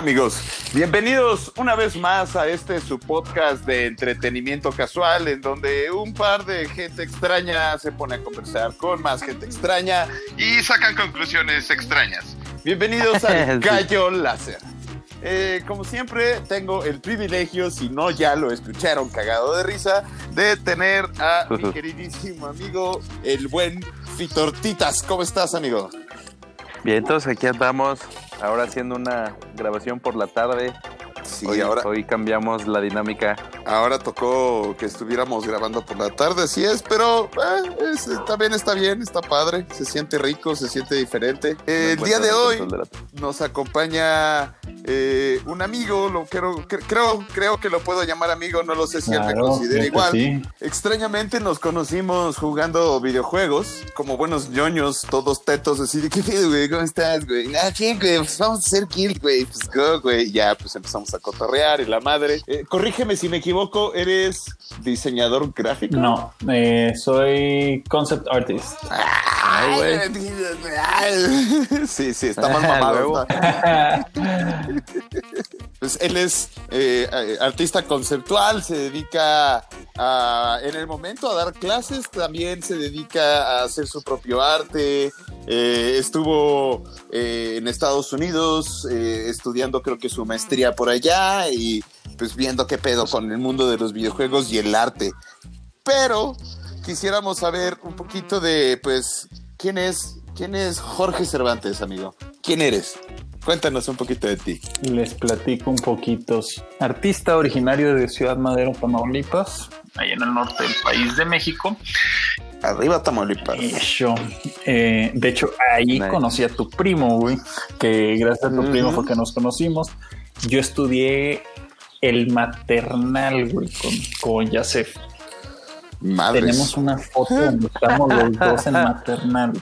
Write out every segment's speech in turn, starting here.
amigos, bienvenidos una vez más a este su podcast de entretenimiento casual en donde un par de gente extraña se pone a conversar con más gente extraña y sacan conclusiones extrañas. Bienvenidos al Gallo Láser. Eh, como siempre, tengo el privilegio, si no ya lo escucharon cagado de risa, de tener a mi queridísimo amigo, el buen Fitortitas. ¿Cómo estás, amigo? Bien, entonces aquí andamos, ahora haciendo una grabación por la tarde. Sí, hoy, ahora, hoy cambiamos la dinámica. ahora tocó que estuviéramos grabando por la tarde, así es, pero eh, es- también está bien, está padre, se siente rico, se siente diferente. Eh, el día de hoy de nos acompaña eh, un amigo, lo quiero, cre- creo, creo que lo puedo llamar amigo, no lo sé si él me considera igual. sí. Extrañamente nos conocimos jugando videojuegos, como buenos ñoños, todos tetos, así de ¿qué pedo, güey? ¿Cómo estás, güey? Ah, bien, güey, pues vamos a hacer kill, güey. Pues go, güey. Ya, pues empezamos a cotorrear y la madre. Eh, corrígeme si me equivoco, ¿eres diseñador gráfico? No, eh, soy concept artist. Ay, güey. güey. Sí, sí, está más mamado. Pues él es eh, artista conceptual, se dedica a, en el momento a dar clases, también se dedica a hacer su propio arte. eh, estuvo eh, en Estados Unidos eh, estudiando creo que su maestría por allá y pues viendo qué pedo con el mundo de los videojuegos y el arte. Pero quisiéramos saber un poquito de pues quién es quién es Jorge Cervantes, amigo. ¿Quién eres? Cuéntanos un poquito de ti. Les platico un poquito. Artista originario de Ciudad Madero, Tamaulipas, ahí en el norte del país de México. Arriba Tamaulipas. Eh, de hecho, ahí Nice. conocí a tu primo, güey. Que gracias a tu primo fue que nos conocimos. Yo estudié el maternal, güey, con, con Yasef. Madres. Tenemos una foto donde estamos los dos en maternal.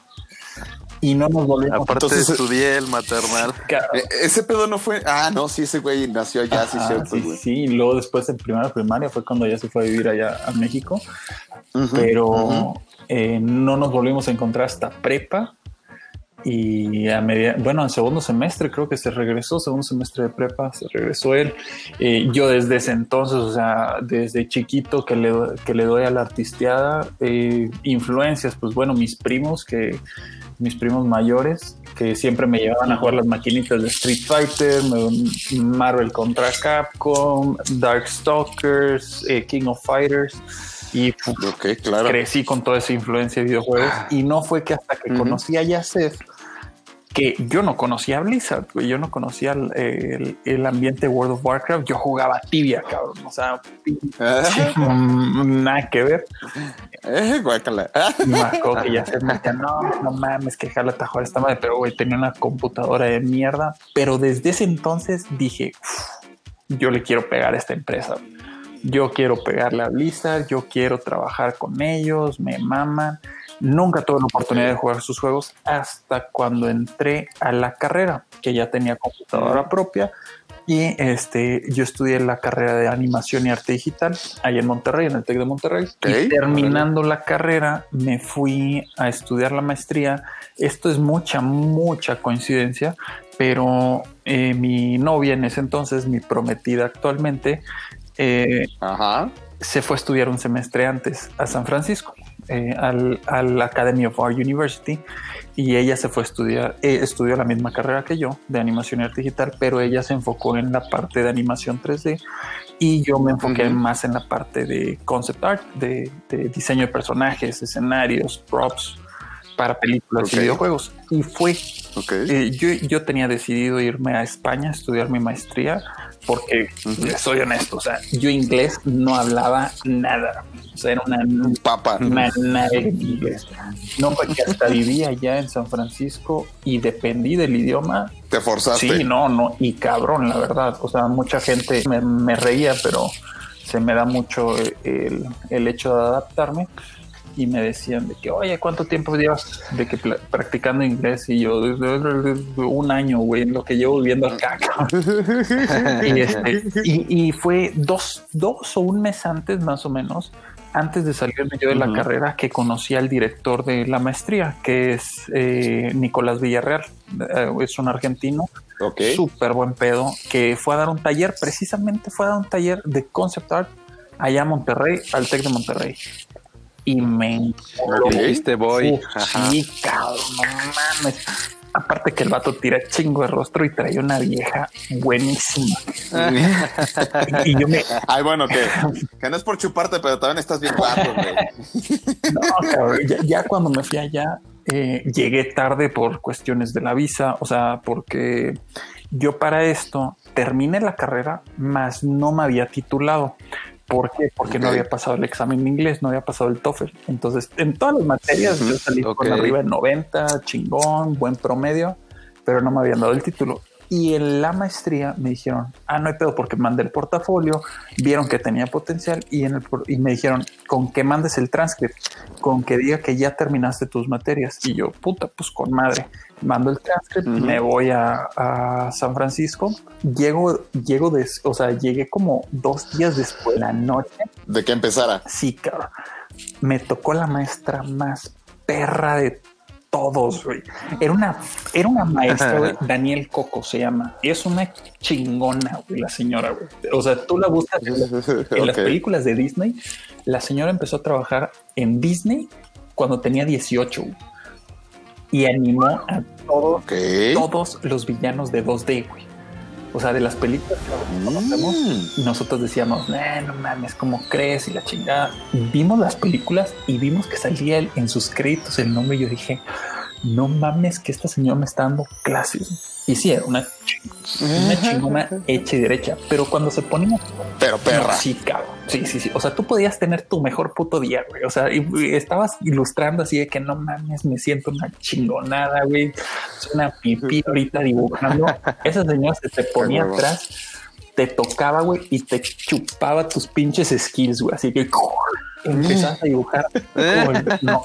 Y no nos volvimos Aparte Entonces- estudié el maternal. Eh, ese pedo no fue. Ah, no, sí, ese güey nació allá, sí, cierto, sí, güey. sí, y luego después en primera primaria fue cuando ya se fue a vivir allá a México, pero eh, no nos volvimos a encontrar hasta prepa y a media, bueno, en segundo semestre creo que se regresó, segundo semestre de prepa se regresó él. Eh, yo desde ese entonces, o sea, desde chiquito que le, que le doy a la artisteada, eh, influencias, pues bueno, mis primos que mis primos mayores que siempre me llevaban a jugar las maquinitas de Street Fighter, Marvel contra Capcom, Darkstalkers, eh, King of Fighters y fu- Ok, claro. crecí con toda esa influencia de videojuegos y no fue que hasta que Ujú. conocí a Yasef que yo no conocía a Blizzard, yo no conocía el, el- el ambiente World of Warcraft, yo jugaba tibia, cabrón, o sea, Ah, nada que ver. eh. Ah, me acuerdo que me decía, no, no mames, que jala tajuar esta madre, pero güey, tenía una computadora de mierda, pero desde ese entonces dije, "Uf, yo le quiero pegar a esta empresa. Yo quiero pegarle a Blizzard, yo quiero trabajar con ellos, me maman. Nunca tuve la oportunidad de jugar sus juegos hasta cuando entré a la carrera, que ya tenía computadora propia. Y este, yo estudié la carrera de animación y arte digital ahí en Monterrey, en el TEC de Monterrey. Y terminando la carrera, me fui a estudiar la maestría. Esto es mucha, mucha coincidencia, pero eh, mi novia en ese entonces, mi prometida actualmente, eh, Ajá. se fue a estudiar un semestre antes a San Francisco, eh, al, al Academy of Art University, y ella se fue a estudiar, eh, estudió la misma carrera que yo, de animación y arte digital, pero ella se enfocó en la parte de animación 3D y yo me enfoqué más en la parte de concept art, de, de diseño de personajes, escenarios, props para películas y videojuegos. Y fue eh, yo, yo tenía decidido irme a España a estudiar mi maestría porque, soy honesto, o sea, yo inglés no hablaba nada. O sea, era una, Papa. una nada de inglés. No, porque hasta vivía allá en San Francisco y dependí del idioma. Te forzaste. Sí, no, no, y cabrón, la verdad. O sea, mucha gente me, me reía, pero se me da mucho el, el hecho de adaptarme. Y me decían de que, oye, ¿cuánto tiempo llevas de que practicando inglés? Y yo, "Desde un año, güey, en lo que llevo viviendo acá. cabrón". y, este, y, y fue dos, dos o un mes antes, más o menos, antes de salirme yo de la carrera, que conocí al director de la maestría, que es eh, Nicolás Villarreal. Eh, es un argentino Ok. súper buen pedo, que fue a dar un taller, precisamente fue a dar un taller de concept art allá a Monterrey, al Tec de Monterrey. Y me. Uf, Ajá. sí, cabrón, no mames. Aparte que el vato tira chingo de rostro y traía una vieja buenísima. y yo me, Ay, bueno, que, que no es por chuparte, pero también estás bien guapo, güey. No, cabrón, ya, ya cuando me fui allá, eh, llegué tarde por cuestiones de la visa, o sea, porque yo para esto terminé la carrera, mas no me había titulado. ¿Por qué? Porque no había pasado el examen de inglés, no había pasado el TOEFL. Entonces, en todas las materias yo salí Ok. con arriba de 90, chingón, buen promedio, pero no me habían dado el título. Y en la maestría me dijeron, ah, no hay pedo porque mandé el portafolio, vieron que tenía potencial y, en el, y me dijeron, con que mandes el transcript, con que diga que ya terminaste tus materias. Y yo, puta, pues con madre, mando el transcript, Ujú. me voy a, a San Francisco, llego, llego, des- o sea, llegué como dos días después de la noche De que empezara. Sí, cabrón. Me tocó la maestra más perra de todos, güey. Era una, era una maestra, güey. Daniel Coco se llama. Es una chingona, güey, la señora, güey. O sea, tú la buscas en, las- películas de Disney. La señora empezó a trabajar en Disney cuando tenía 18 güey. y animó a todos, todos los villanos de 2D, güey. O sea, de las películas que conocemos, Mm. nosotros decíamos, "Nah, no mames, ¿cómo crees? Y la chingada. Vimos las películas y vimos que salía el- en sus créditos el nombre y yo dije, no mames que esta señora me está dando clases. Y sí, era una, una chingona hecha y derecha, pero cuando se ponía... Pero perra. No, sí, cabrón. Sí, sí, sí. O sea, tú podías tener tu mejor puto día, güey. O sea, y, y estabas ilustrando así de que no mames, me siento una chingonada, güey. Es una pipí ahorita dibujando. Esa señora se te ponía atrás, te tocaba, güey, y te chupaba tus pinches skills, güey. Así que empezabas a dibujar. como No,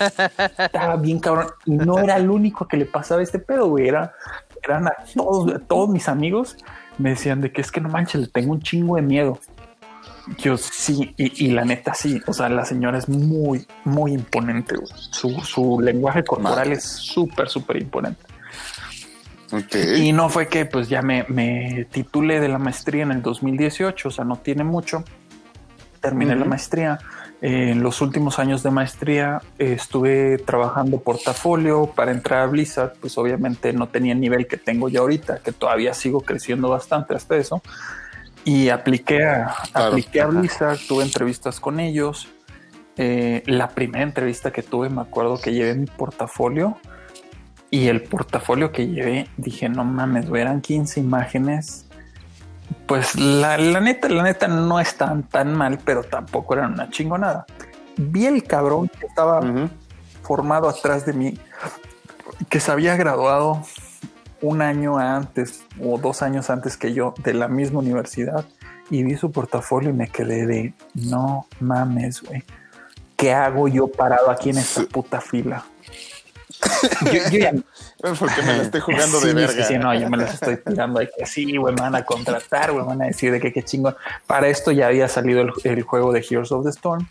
estaba bien cabrón. Y no era el único que le pasaba este pedo, güey. Era, eran a todos, a todos mis amigos me decían de que es que no manches, le tengo un chingo de miedo. Yo sí, y, y la neta sí, o sea, la señora es muy, muy imponente. Su, su lenguaje corporal Madre. es súper, súper imponente. Ok. Y no fue que pues ya me, me titulé de la maestría en el 2018, o sea, no tiene mucho. Terminé la Ujú. maestría. En los últimos años de maestría eh, estuve trabajando portafolio para entrar a Blizzard, pues obviamente no tenía el nivel que tengo ya ahorita, que todavía sigo creciendo bastante hasta eso. Y apliqué a, Claro. apliqué a. Blizzard, tuve entrevistas con ellos. Eh, la primera entrevista que tuve, me acuerdo que llevé mi portafolio y el portafolio que llevé, dije, no mames, eran 15 imágenes. Pues la, la neta, la neta no estaban tan mal, pero tampoco eran una chingonada. Vi el cabrón que estaba formado atrás de mí, que se había graduado un año antes o dos años antes que yo de la misma universidad y vi su portafolio y me quedé de no mames, güey. ¿Qué hago yo parado aquí en esta puta fila? Yo, yo ya Porque me la estoy jugando sí, de sí, verga. Sí, no, yo me las estoy tirando de que sí, güey, me van a contratar, güey, me van a decir de que qué chingón. Para esto ya había salido el, el juego de Heroes of the Storm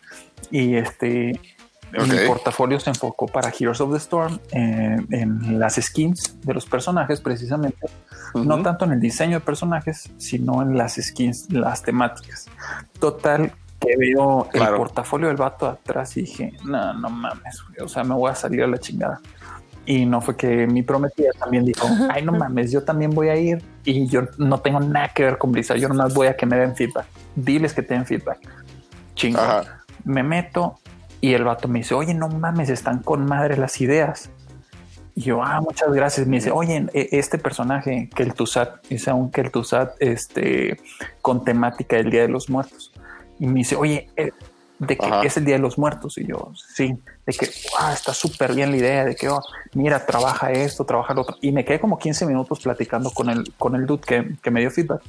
y este Ok. mi portafolio se enfocó para Heroes of the Storm eh, en las skins de los personajes, precisamente. No Ujú. tanto en el diseño de personajes, sino en las skins, las temáticas. Total, veo el Claro. portafolio del vato atrás y dije, no, no mames, güey, o sea, me voy a salir a la chingada. Y no fue que mi prometida también dijo, ay, no mames, yo también voy a ir y yo no tengo nada que ver con Blizzard, yo nomás voy a que me den feedback. Diles que te den feedback. Chingo. Ajá. Me meto y el vato me dice, oye, no mames, están con madre las ideas. Y yo, ah, muchas gracias. Me dice, oye, e- este personaje, que el Tusat, es un que el Tusat, este, con temática del Día de los Muertos. Y me dice, oye, eh, de que Ajá. es el Día de los Muertos. Y yo, sí, de que, wow, está súper bien la idea, de que, oh, mira, trabaja esto, trabaja lo otro. Y me quedé como 15 minutos platicando con el, con el dude que, que me dio feedback.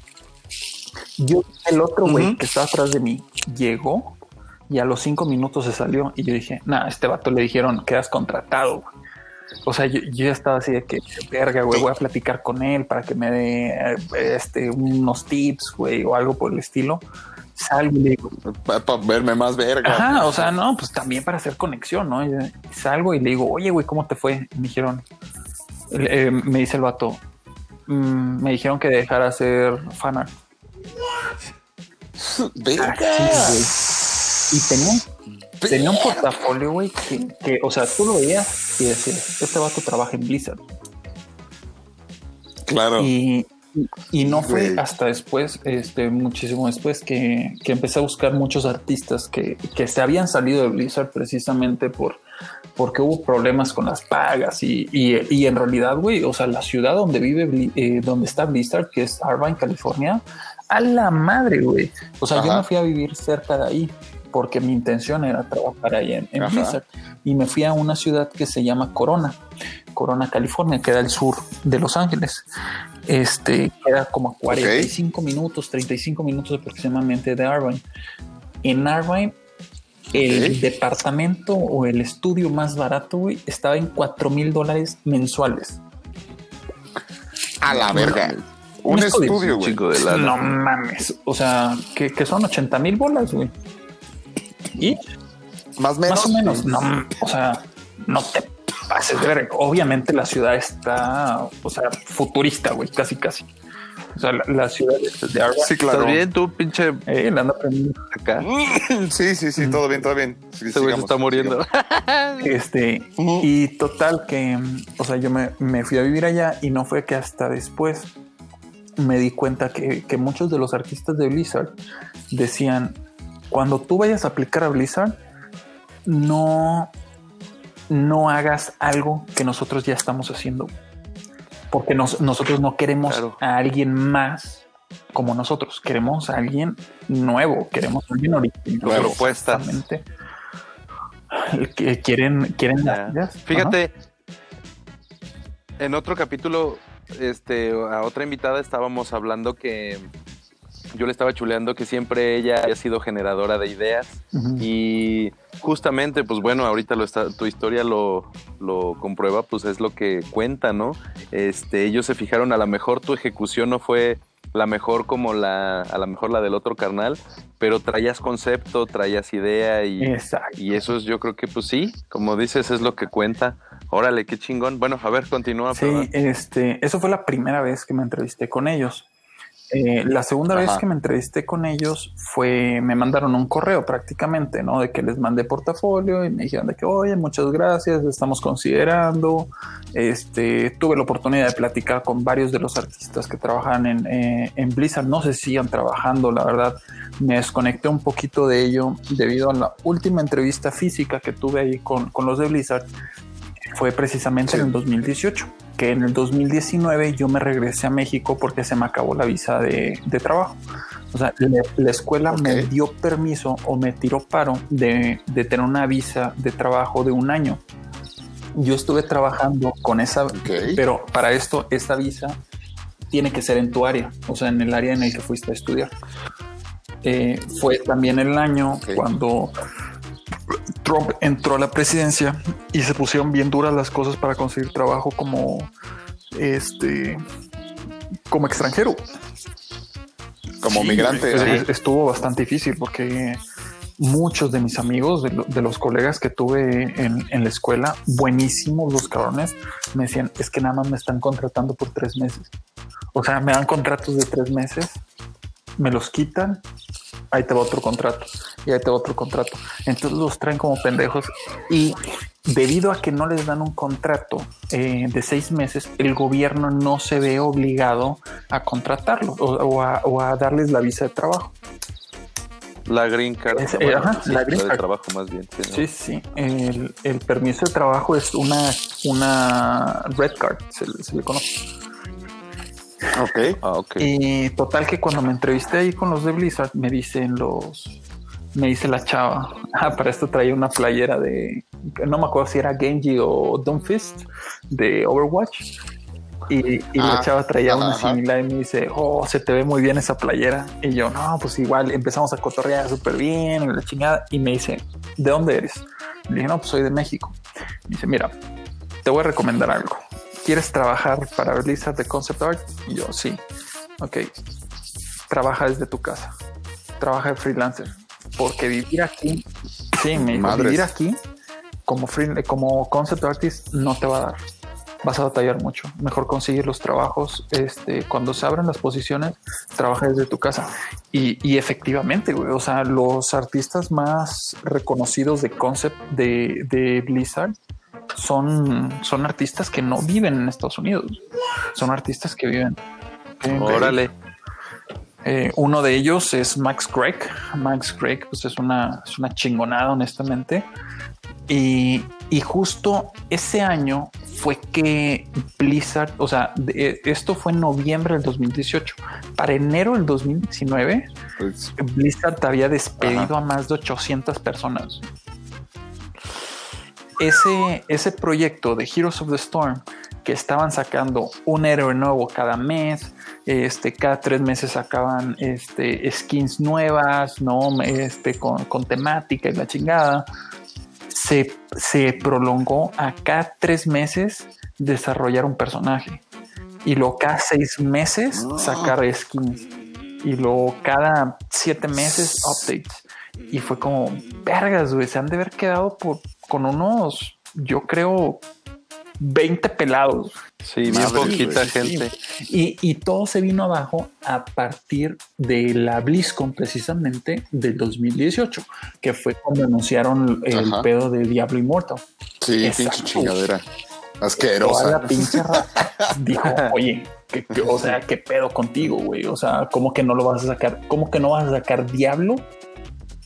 Yo, el otro güey Ujú. que estaba atrás de mí, llegó y a los cinco minutos se salió y yo dije, nah, este vato le dijeron, quedas contratado. güey". O sea, yo, yo ya estaba así de que, verga, güey, voy a platicar con él para que me dé eh, este, unos tips, güey, o algo por el estilo. Salgo y le digo, Para verme más verga. Ajá, o sea, no, pues también para hacer conexión, ¿no? Y salgo y le digo, oye, güey, ¿cómo te fue? Y me dijeron, eh, me dice el vato, "Mm, me dijeron que dejara hacer fanart. Verga. Sí. Y tenía, tenía un portafolio, güey, que, que, o sea, tú lo veías y decías, este vato trabaja en Blizzard. Claro. Y, y no fue Güey. hasta después, este, muchísimo después, que, que empecé a buscar muchos artistas que, que se habían salido de Blizzard precisamente por porque hubo problemas con las pagas y, y, y en realidad, güey, o sea, la ciudad donde vive, eh, donde está Blizzard, que es Irvine, California, a la madre, güey. O sea, yo me fui a vivir cerca de ahí porque mi intención era trabajar ahí en, en. Blizzard y me fui a una ciudad que se llama Corona, Corona, California, queda al sur de Los Ángeles. Este queda como a 45 minutos, 35 minutos aproximadamente de Irvine. En Irvine, el departamento o el estudio más barato, güey, estaba en 4 mil dólares mensuales. A la verga. Un Un estudio. estudio, güey. Chico de lana. No mames. O sea, que, que son 80 mil bolas, güey. Y Más o menos. más o menos, no, o sea, no te pases de ver. Obviamente la ciudad está, o sea, futurista, güey, casi, casi. O sea, la, la ciudad de, Sí, claro. ¿Estás bien tú, pinche eh, la anda aprendiendo. acá? Sí, sí, sí, todo bien, todo bien. Sí, Este güey se está muriendo. Este, y total que, o sea, yo me, me fui a vivir allá y no fue que hasta después me di cuenta que, que muchos de los artistas de Blizzard decían, cuando tú vayas a aplicar a Blizzard, no, no hagas algo que nosotros ya estamos haciendo. Porque nos- nosotros no queremos Claro. a alguien más como nosotros, queremos a alguien nuevo, queremos a alguien original. Propuestas. Que quieren, quieren las. Fíjate, en otro capítulo, este, a otra invitada estábamos hablando que yo le estaba chuleando que siempre ella había sido generadora de ideas y justamente, pues bueno, ahorita lo está, tu historia lo, lo comprueba, pues es lo que cuenta, ¿no? Este, ellos se fijaron, a lo mejor tu ejecución no fue la mejor como la, a lo mejor la del otro carnal, pero traías concepto, traías idea y, Exacto. y eso es, yo creo que pues sí, como dices, es lo que cuenta. Órale, qué chingón. Bueno, a ver, continúa. Sí, perdón. este, eso fue la primera vez que me entrevisté con ellos. Eh, la segunda vez que me entrevisté con ellos fue, me mandaron un correo prácticamente, ¿no? De que les mandé portafolio y me dijeron de que, oye, muchas gracias, estamos considerando. Este, tuve la oportunidad de platicar con varios de los artistas que trabajan en, eh, en Blizzard. No sé si sigan trabajando, la verdad. Me desconecté un poquito de ello debido a la última entrevista física que tuve ahí con, con los de Blizzard. Fue precisamente Sí. en el 2018, que en el 2019 yo me regresé a México porque se me acabó la visa de, de trabajo. O sea, la, la escuela me Ok. dio permiso o me tiró paro de, de tener una visa de trabajo de un año. Yo estuve trabajando con esa, Ok. pero para esto, esta visa tiene que ser en tu área, o sea, en el área en el que fuiste a estudiar. Eh, fue también el año Ok. cuando Trump entró a la presidencia y se pusieron bien duras las cosas para conseguir trabajo como este como extranjero. Como Sí, migrante. es- estuvo bastante difícil porque muchos de mis amigos, de, lo- de los colegas que tuve en, en la escuela, buenísimos los cabrones, me decían, es que nada más me están contratando por tres meses. O sea, me dan contratos de tres meses, me los quitan, ahí te va otro contrato y ahí te va otro contrato. Entonces los traen como pendejos y debido a que no les dan un contrato eh, de seis meses, el gobierno no se ve obligado a contratarlos o, o a, o a darles la visa de trabajo. La green card. Es- bueno, ajá, sí, la green de card. trabajo más bien. sí, ¿no? Sí, sí. El, el permiso de trabajo es una, una red card, se, se le conoce. Ok. Ah, ok. Y total que cuando me entrevisté ahí con los de Blizzard, me dicen los, me dice la chava, ah, para esto traía una playera de, no me acuerdo si era Genji o Doomfist de Overwatch. Y, y Ah, la chava traía una similar y me dice, oh, se te ve muy bien esa playera. Y yo, no, pues igual empezamos a cotorrear súper bien, la chingada. Y me dice, ¿de dónde eres? Le dije, no, pues soy de México. Me dice, mira, te voy a recomendar algo. ¿Quieres trabajar para Blizzard de Concept Art? Y yo, sí. Ok. Trabaja desde tu casa. Trabaja de freelancer. Porque vivir aquí, sí, me dijo, vivir aquí como, free- como concept artist no te va a dar. Vas a batallar mucho. Mejor conseguir los trabajos. Este, cuando se abran las posiciones, trabaja desde tu casa. Y, y efectivamente, güey, o sea, los artistas más reconocidos de concept de, de Blizzard son, son artistas que no viven en Estados Unidos. Son artistas que viven. que- Órale. eh, uno de ellos es Max Gregg. Max Gregg, pues es una, es una chingonada, honestamente. Y, y justo ese año fue que Blizzard, o sea, de- esto fue en noviembre del 2018. Para enero del 2019, Pues, Blizzard había despedido Ajá. a más de 800 personas. Ese, ese proyecto de Heroes of the Storm, que estaban sacando un héroe nuevo cada mes, este, cada tres meses sacaban este, skins nuevas, ¿no? este, con, con temática y la chingada, se, se prolongó a cada tres meses desarrollar un personaje. Y luego cada seis meses Ah. sacar skins. Y luego cada siete meses updates. Y fue como, vergas, güey, se han de haber quedado por, con unos, yo creo, 20 pelados. Sí, bien Madre, poquita sí. gente. Y, y todo se vino abajo a partir de la BlizzCon precisamente del 2018, que fue cuando anunciaron el Ajá. pedo de Diablo Immortal. sí, pinche chingadera. Toda Asquerosa. la pinche dijo, oye, ¿qué- qué- o sea, ¿qué pedo contigo, güey? O sea, ¿cómo que no lo vas a sacar? ¿Cómo que no vas a sacar Diablo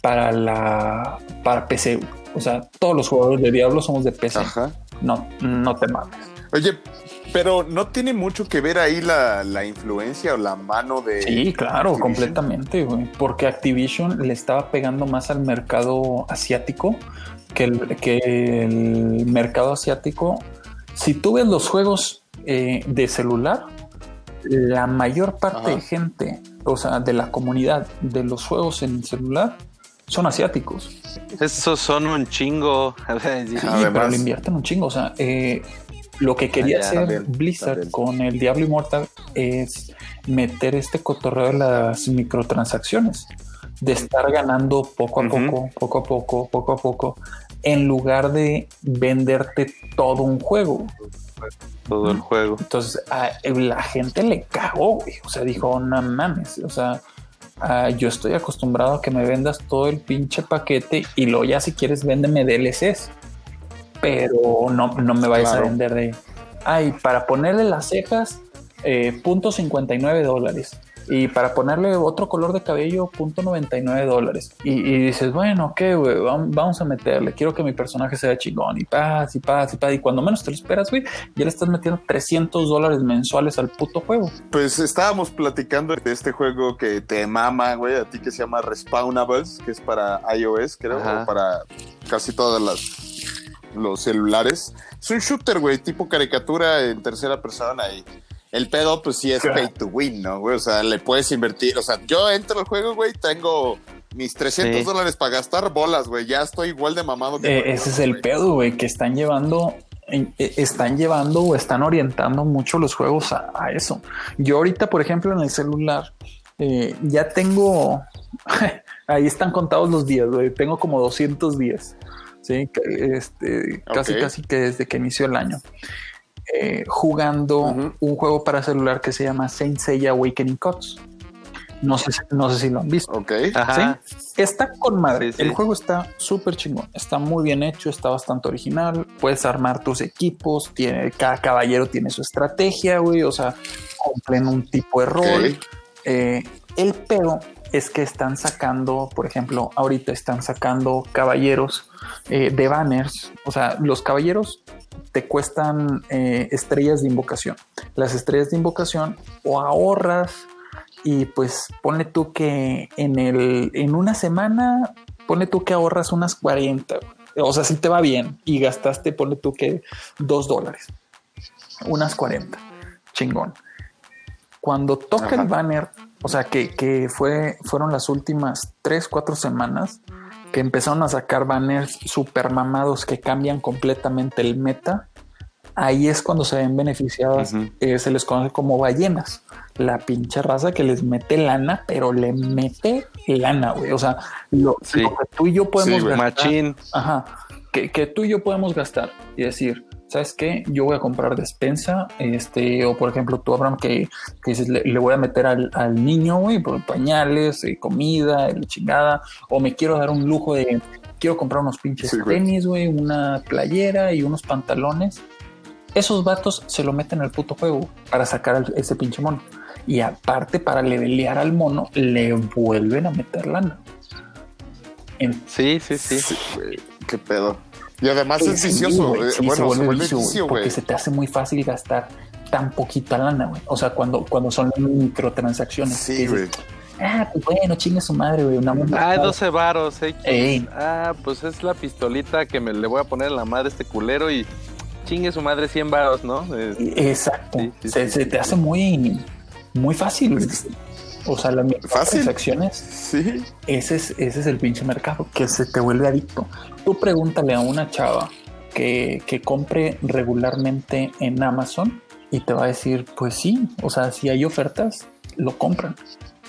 para la para PC? güey? O sea, todos los jugadores de Diablo somos de PC. Ajá. No, no te mames. Oye, pero no tiene mucho que ver ahí la, la influencia o la mano de. Sí, claro, Activision. completamente, güey. Porque Activision le estaba pegando más al mercado asiático que el, que el mercado asiático. Si tú ves los juegos eh, de celular, la mayor parte Ajá. de gente, o sea, de la comunidad de los juegos en celular, son asiáticos. Esos son un chingo. Sí, pero le invierten un chingo. O sea, eh, lo que quería Ah, ya, hacer también, Blizzard también. con el Diablo Immortal es meter este cotorreo de las microtransacciones, de estar ganando poco a poco, poco a poco, poco a poco, en lugar de venderte todo un juego. Todo el juego. Entonces a la gente le cagó, güey. O sea, dijo, no mames. O sea, ah, yo estoy acostumbrado a que me vendas todo el pinche paquete y luego ya si quieres véndeme DLCs. Pero no, no me vayas Claro. a vender de, ay, para ponerle las cejas, eh, punto 59 dólares. Y para ponerle otro color de cabello, punto 99 dólares. Y, y dices, bueno, ok, güey, vam- vamos a meterle. Quiero que mi personaje sea chingón. Y paz, y paz, y paz. Y cuando menos te lo esperas, güey, ya le estás metiendo 300 dólares mensuales al puto juego. Pues estábamos platicando de este juego que te mama, güey, a ti que se llama Respawnables, que es para iOS, creo, Ajá. o para casi todas las los celulares. Es un shooter, güey, tipo caricatura en tercera persona y el pedo, pues sí es pay to win, ¿no, güey? O sea, le puedes invertir. O sea, yo entro al juego, güey, tengo mis 300 Sí. dólares para gastar bolas, güey. Ya estoy igual de mamado que Eh, ese es el güey. pedo, güey, que están llevando, eh, eh, están llevando o están orientando mucho los juegos a, a eso. Yo ahorita, por ejemplo, en el celular, eh, ya tengo, ahí están contados los días, güey, tengo como 200 días, ¿sí? Este, casi, casi que desde que inició el año. Eh, jugando un juego para celular que se llama Saint Seiya Awakening Cuts. No sé, si- no sé si lo han visto. Ok. Ajá. Está con madre. Sí, sí. El juego está súper chingón. Está muy bien hecho, está bastante original. Puedes armar tus equipos. Tiene, cada caballero tiene su estrategia, güey. O sea, cumplen un tipo de rol. Eh, el pedo es que están sacando, por ejemplo, ahorita están sacando caballeros eh, de banners. O sea, los caballeros te cuestan eh, estrellas de invocación. Las estrellas de invocación o ahorras y pues ponle tú que en el en una semana ponle tú que ahorras unas 40 güey. o sea si te va bien y gastaste ponle tú que dos dólares unas 40 chingón. Cuando toca Ajá. el banner, o sea, que, que fue, fueron las últimas tres, cuatro semanas que empezaron a sacar banners super mamados que cambian completamente el meta. Ahí es cuando se ven beneficiadas, eh, se les conoce como ballenas. La pinche raza que les mete lana, pero le mete lana, güey. O sea, lo, Sí. lo que tú y yo podemos Sí, gastar- Machín. Ajá. Que, que tú y yo podemos gastar y decir, ¿sabes qué? Yo voy a comprar despensa, este, o por ejemplo, tú, Abraham, que, que dices, le, le voy a meter al, al niño, güey, por pañales, eh, comida, la chingada, o me quiero dar un lujo de, quiero comprar unos pinches Sí, tenis, güey, una playera y unos pantalones. Esos vatos se lo meten al puto juego para sacar al- ese pinche mono. Y aparte, para levelear al mono, le vuelven a meter lana. En- Sí, sí, sí. Qué pedo. Y además es Sí, vicioso. eh, sí, bueno, se vuelve vicio, porque se te hace muy fácil gastar tan poquita lana, güey. O sea, cuando, cuando son microtransacciones. Sí, güey. Ah, pues bueno, chingue su madre, güey. Una. Ah, 12 varos, X. Ey. Ah, pues es la pistolita que me le voy a poner en la madre a este culero y chingue su madre 100 varos, ¿no? Exacto. Sí, sí, se, sí, se te hace muy, muy fácil. O sea, las Fácil. microtransacciones, Sí. ese es, ese es el pinche mercado, que se te vuelve adicto. Tú pregúntale a una chava que, que compre regularmente en Amazon y te va a decir, pues sí, o sea, si hay ofertas, lo compran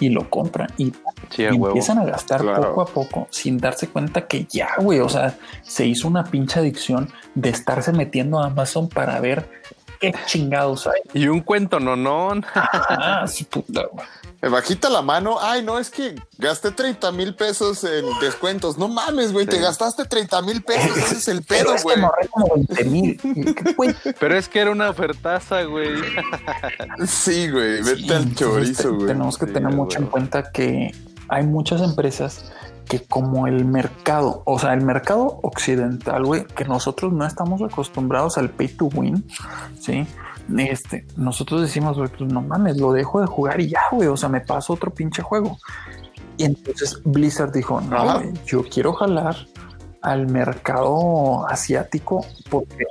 y lo compran y, Sí, empiezan a gastar Claro. poco a poco sin darse cuenta que ya, güey, o sea, se hizo una pinche adicción de estarse metiendo a Amazon para ver qué chingados hay. Y un cuento nonón. Ah, sí, puta, güey. Bajita la mano. Ay, no, es que gasté 30 mil pesos en descuentos. No mames, güey, te gastaste 30 mil pesos. Ese es el pedo, güey. me ahorré como 20 mil. Güey, Pero es que era una ofertaza, güey. Sí, güey, vete Sí, al chorizo, te- güey. Tenemos que Sí, tener mucho en cuenta que hay muchas empresas que como el mercado, o sea, el mercado occidental, güey, que nosotros no estamos acostumbrados al pay to win, ¿sí? Este, nosotros decimos, güey, pues no mames, lo dejo de jugar y ya, güey, o sea, me paso otro pinche juego. Y entonces Blizzard dijo, no, güey, yo quiero jalar al mercado asiático porque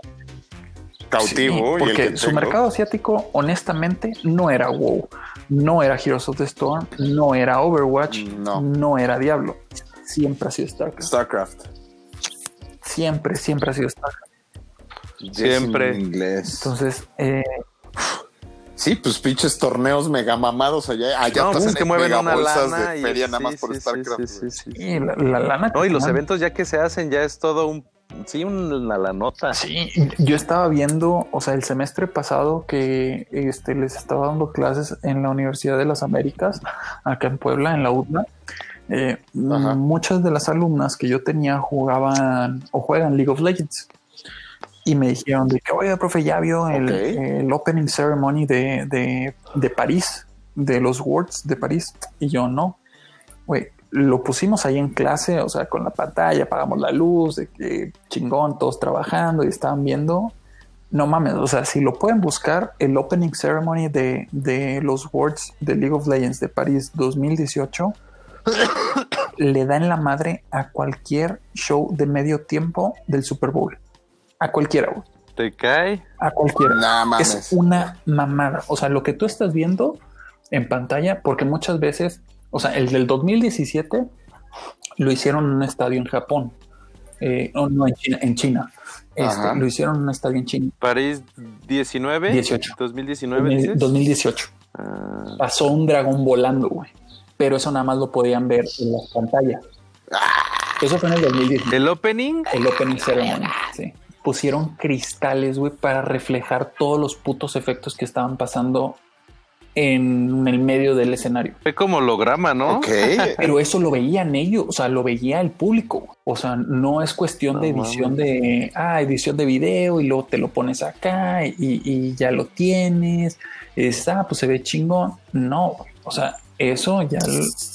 Cautivo. Sí, y el porque que su tengo. mercado asiático, honestamente, no era WoW, no era Heroes of the Storm, no era Overwatch, No. no era Diablo. Siempre ha sido StarCraft. StarCraft. Siempre, siempre ha sido StarCraft. Siempre. En inglés. Entonces, eh, Sí, pues pinches torneos mega mamados allá. Allá No, pues que mueven mega una bolsas lana de y feria sí, nada más por sí, StarCraft. sí, sí, güey. sí, sí. y la, la lana. No, y los eventos ya que se hacen ya es todo un... Sí, una la nota. Sí, yo estaba viendo, o sea, el semestre pasado que este, les estaba dando clases en la Universidad de las Américas, acá en Puebla, en la UDLA. eh, muchas de las alumnas que yo tenía jugaban o juegan League of Legends. Y me dijeron de que, oye, profe, ya vio el, opening ceremony de, de, de París, de los Worlds de París. Y yo no, güey, lo pusimos ahí en clase, o sea, con la pantalla, apagamos la luz, de que chingón, todos trabajando y estaban viendo. No mames, o sea, si lo pueden buscar, el opening ceremony de, de los Worlds de League of Legends de París 2018 le da en la madre a cualquier show de medio tiempo del Super Bowl. A cualquiera, güey. ¿Te cae? A cualquiera. Nah, mames. Es una mamada. O sea, lo que tú estás viendo en pantalla, porque muchas veces, o sea, el del 2017 lo hicieron en un estadio en Japón. Eh, no, no, en China. En China. Este, lo hicieron en un estadio en China. París 19. 18. 2019. dices? 2018. Ah, Pasó un dragón volando, güey. Pero eso nada más lo podían ver en las pantallas. Eso fue en el 2017. el opening. El opening ceremony, sí. Pusieron cristales, güey, para reflejar todos los putos efectos que estaban pasando en el medio del escenario. Fue como holograma, ¿no? Ok. Pero eso lo veían ellos, o sea, lo veía el público. O sea, no es cuestión de edición de, ah, edición de video y luego te lo pones acá y, y ya lo tienes. Está, pues se ve chingón. No, o sea, eso ya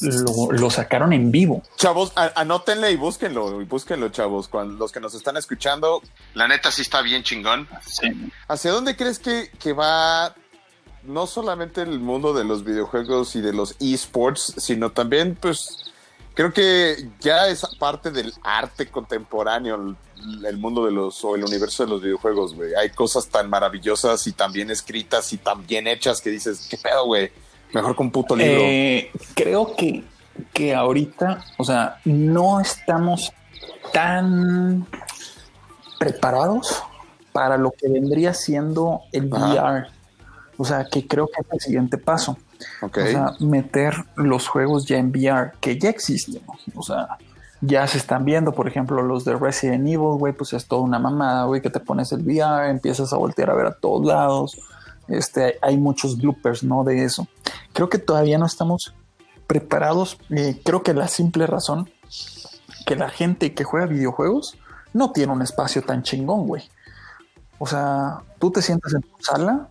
lo, lo sacaron en vivo. Chavos, anótenle y búsquenlo, y búsquenlo, chavos. Cuando los que nos están escuchando, la neta sí está bien chingón. ¿Hacia dónde crees que, que va no solamente el mundo de los videojuegos y de los esports, sino también, pues, creo que ya es parte del arte contemporáneo el, el mundo de los o el universo de los videojuegos, güey. Hay cosas tan maravillosas y tan bien escritas y tan bien hechas que dices, ¿qué pedo, güey? Mejor con un puto libro. Eh, creo que, que ahorita, o sea, no estamos tan preparados para lo que vendría siendo el Ajá. VR. O sea, que creo que es el siguiente paso. ok. O sea, meter los juegos ya en VR, que ya existen. O sea, ya se están viendo, por ejemplo, los de Resident Evil, güey, pues es toda una mamada, güey, que te pones el VR, empiezas a voltear a ver a todos lados. Este, hay muchos bloopers, ¿no? De eso. Creo que todavía no estamos preparados. Eh, creo que la simple razón que la gente que juega videojuegos no tiene un espacio tan chingón, güey. O sea, tú te sientas en tu sala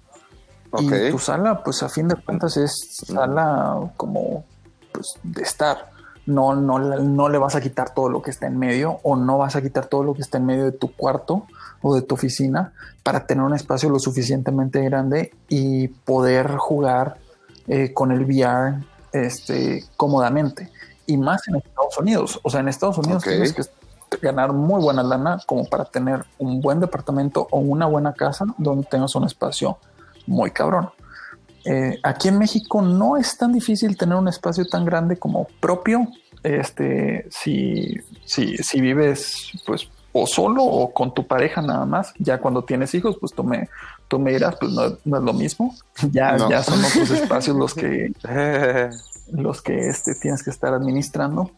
y tu sala, pues a fin de cuentas es sala como pues de estar. No, no, no le vas a quitar todo lo que está en medio o no vas a quitar todo lo que está en medio de tu cuarto o de tu oficina para tener un espacio lo suficientemente grande y poder jugar eh, con el VR este, cómodamente. Y más en Estados Unidos. O sea, en Estados Unidos tienes que ganar muy buena lana como para tener un buen departamento o una buena casa donde tengas un espacio muy cabrón. Eh, aquí en México no es tan difícil tener un espacio tan grande como propio. Este, si, si, si vives pues o solo o con tu pareja nada más, ya cuando tienes hijos, pues tú me, tú me dirás, pues no, no es lo mismo. Ya, No. ya son otros espacios los que, los que este, tienes que estar administrando.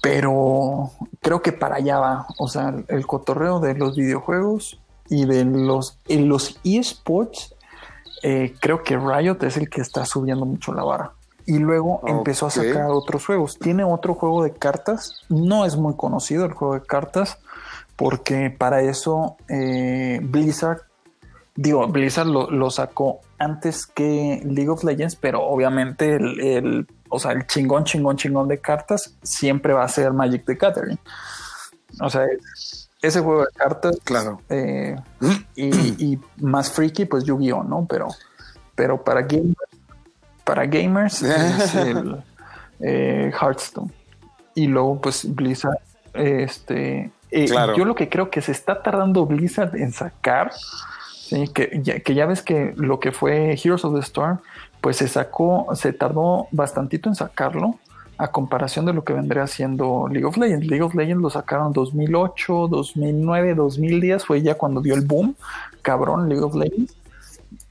Pero creo que para allá va. O sea, el, cotorreo de los videojuegos y de los, en los eSports, eh, creo que Riot es el que está subiendo mucho la vara. Y luego empezó a sacar otros juegos. Tiene otro juego de cartas. No es muy conocido el juego de cartas porque para eso eh, Blizzard digo, Blizzard lo, lo sacó antes que League of Legends, pero obviamente el, el- o sea, el chingón, chingón, chingón de cartas siempre va a ser Magic the Gathering. O sea, es- ese juego de cartas Claro. eh, y, y más freaky, pues Yu-Gi-Oh, ¿no? Pero, pero para gamers, para gamers es el eh, Hearthstone. Y luego, pues Blizzard, este, eh, Claro. yo lo que creo que se está tardando Blizzard en sacar, sí, que ya, que ya ves que lo que fue Heroes of the Storm, pues se sacó, se tardó bastantito en sacarlo a comparación de lo que vendría siendo League of Legends. League of Legends lo sacaron 2008, 2009, 2010, fue ya cuando dio el boom, cabrón, League of Legends.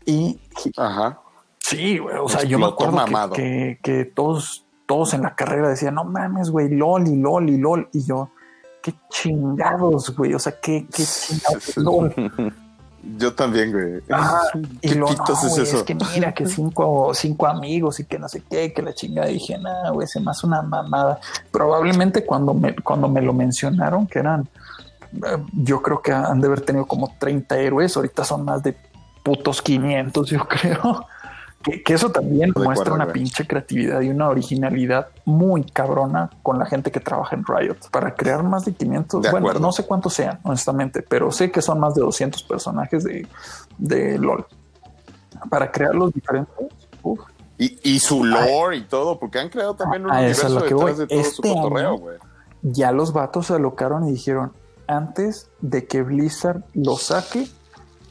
Y Ajá. Sí, güey. O sea, yo me acuerdo que- que, que todos, todos en la carrera decían, no mames, güey, LOL y LOL y LOL. Y yo, qué chingados, güey. O sea, qué, qué chingados LOL. Yo también, güey. Y ¿Qué luego, pitos no, es güey, eso? es que mira, que cinco, cinco amigos y que no sé qué, que la chingada. Y dije, nah, güey, se me hace una mamada. Probablemente cuando me, cuando me lo mencionaron, que eran, eh, yo creo que han de haber tenido como 30 héroes. Ahorita son más de putos 500, yo creo. Que, que eso también muestra acuerdo, una pinche creatividad y una originalidad muy cabrona con la gente que trabaja en Riot para crear más de 500. De bueno, acuerdo. no sé cuántos sean, honestamente, pero sé que son más de 200 personajes de, de LOL. Para crear los diferentes. uf, Y, y su lore y todo, porque han creado también un A universo lo que detrás voy. de todo su Este cotorreo, año- güey. ya los vatos se alocaron y dijeron, antes de que Blizzard lo saque,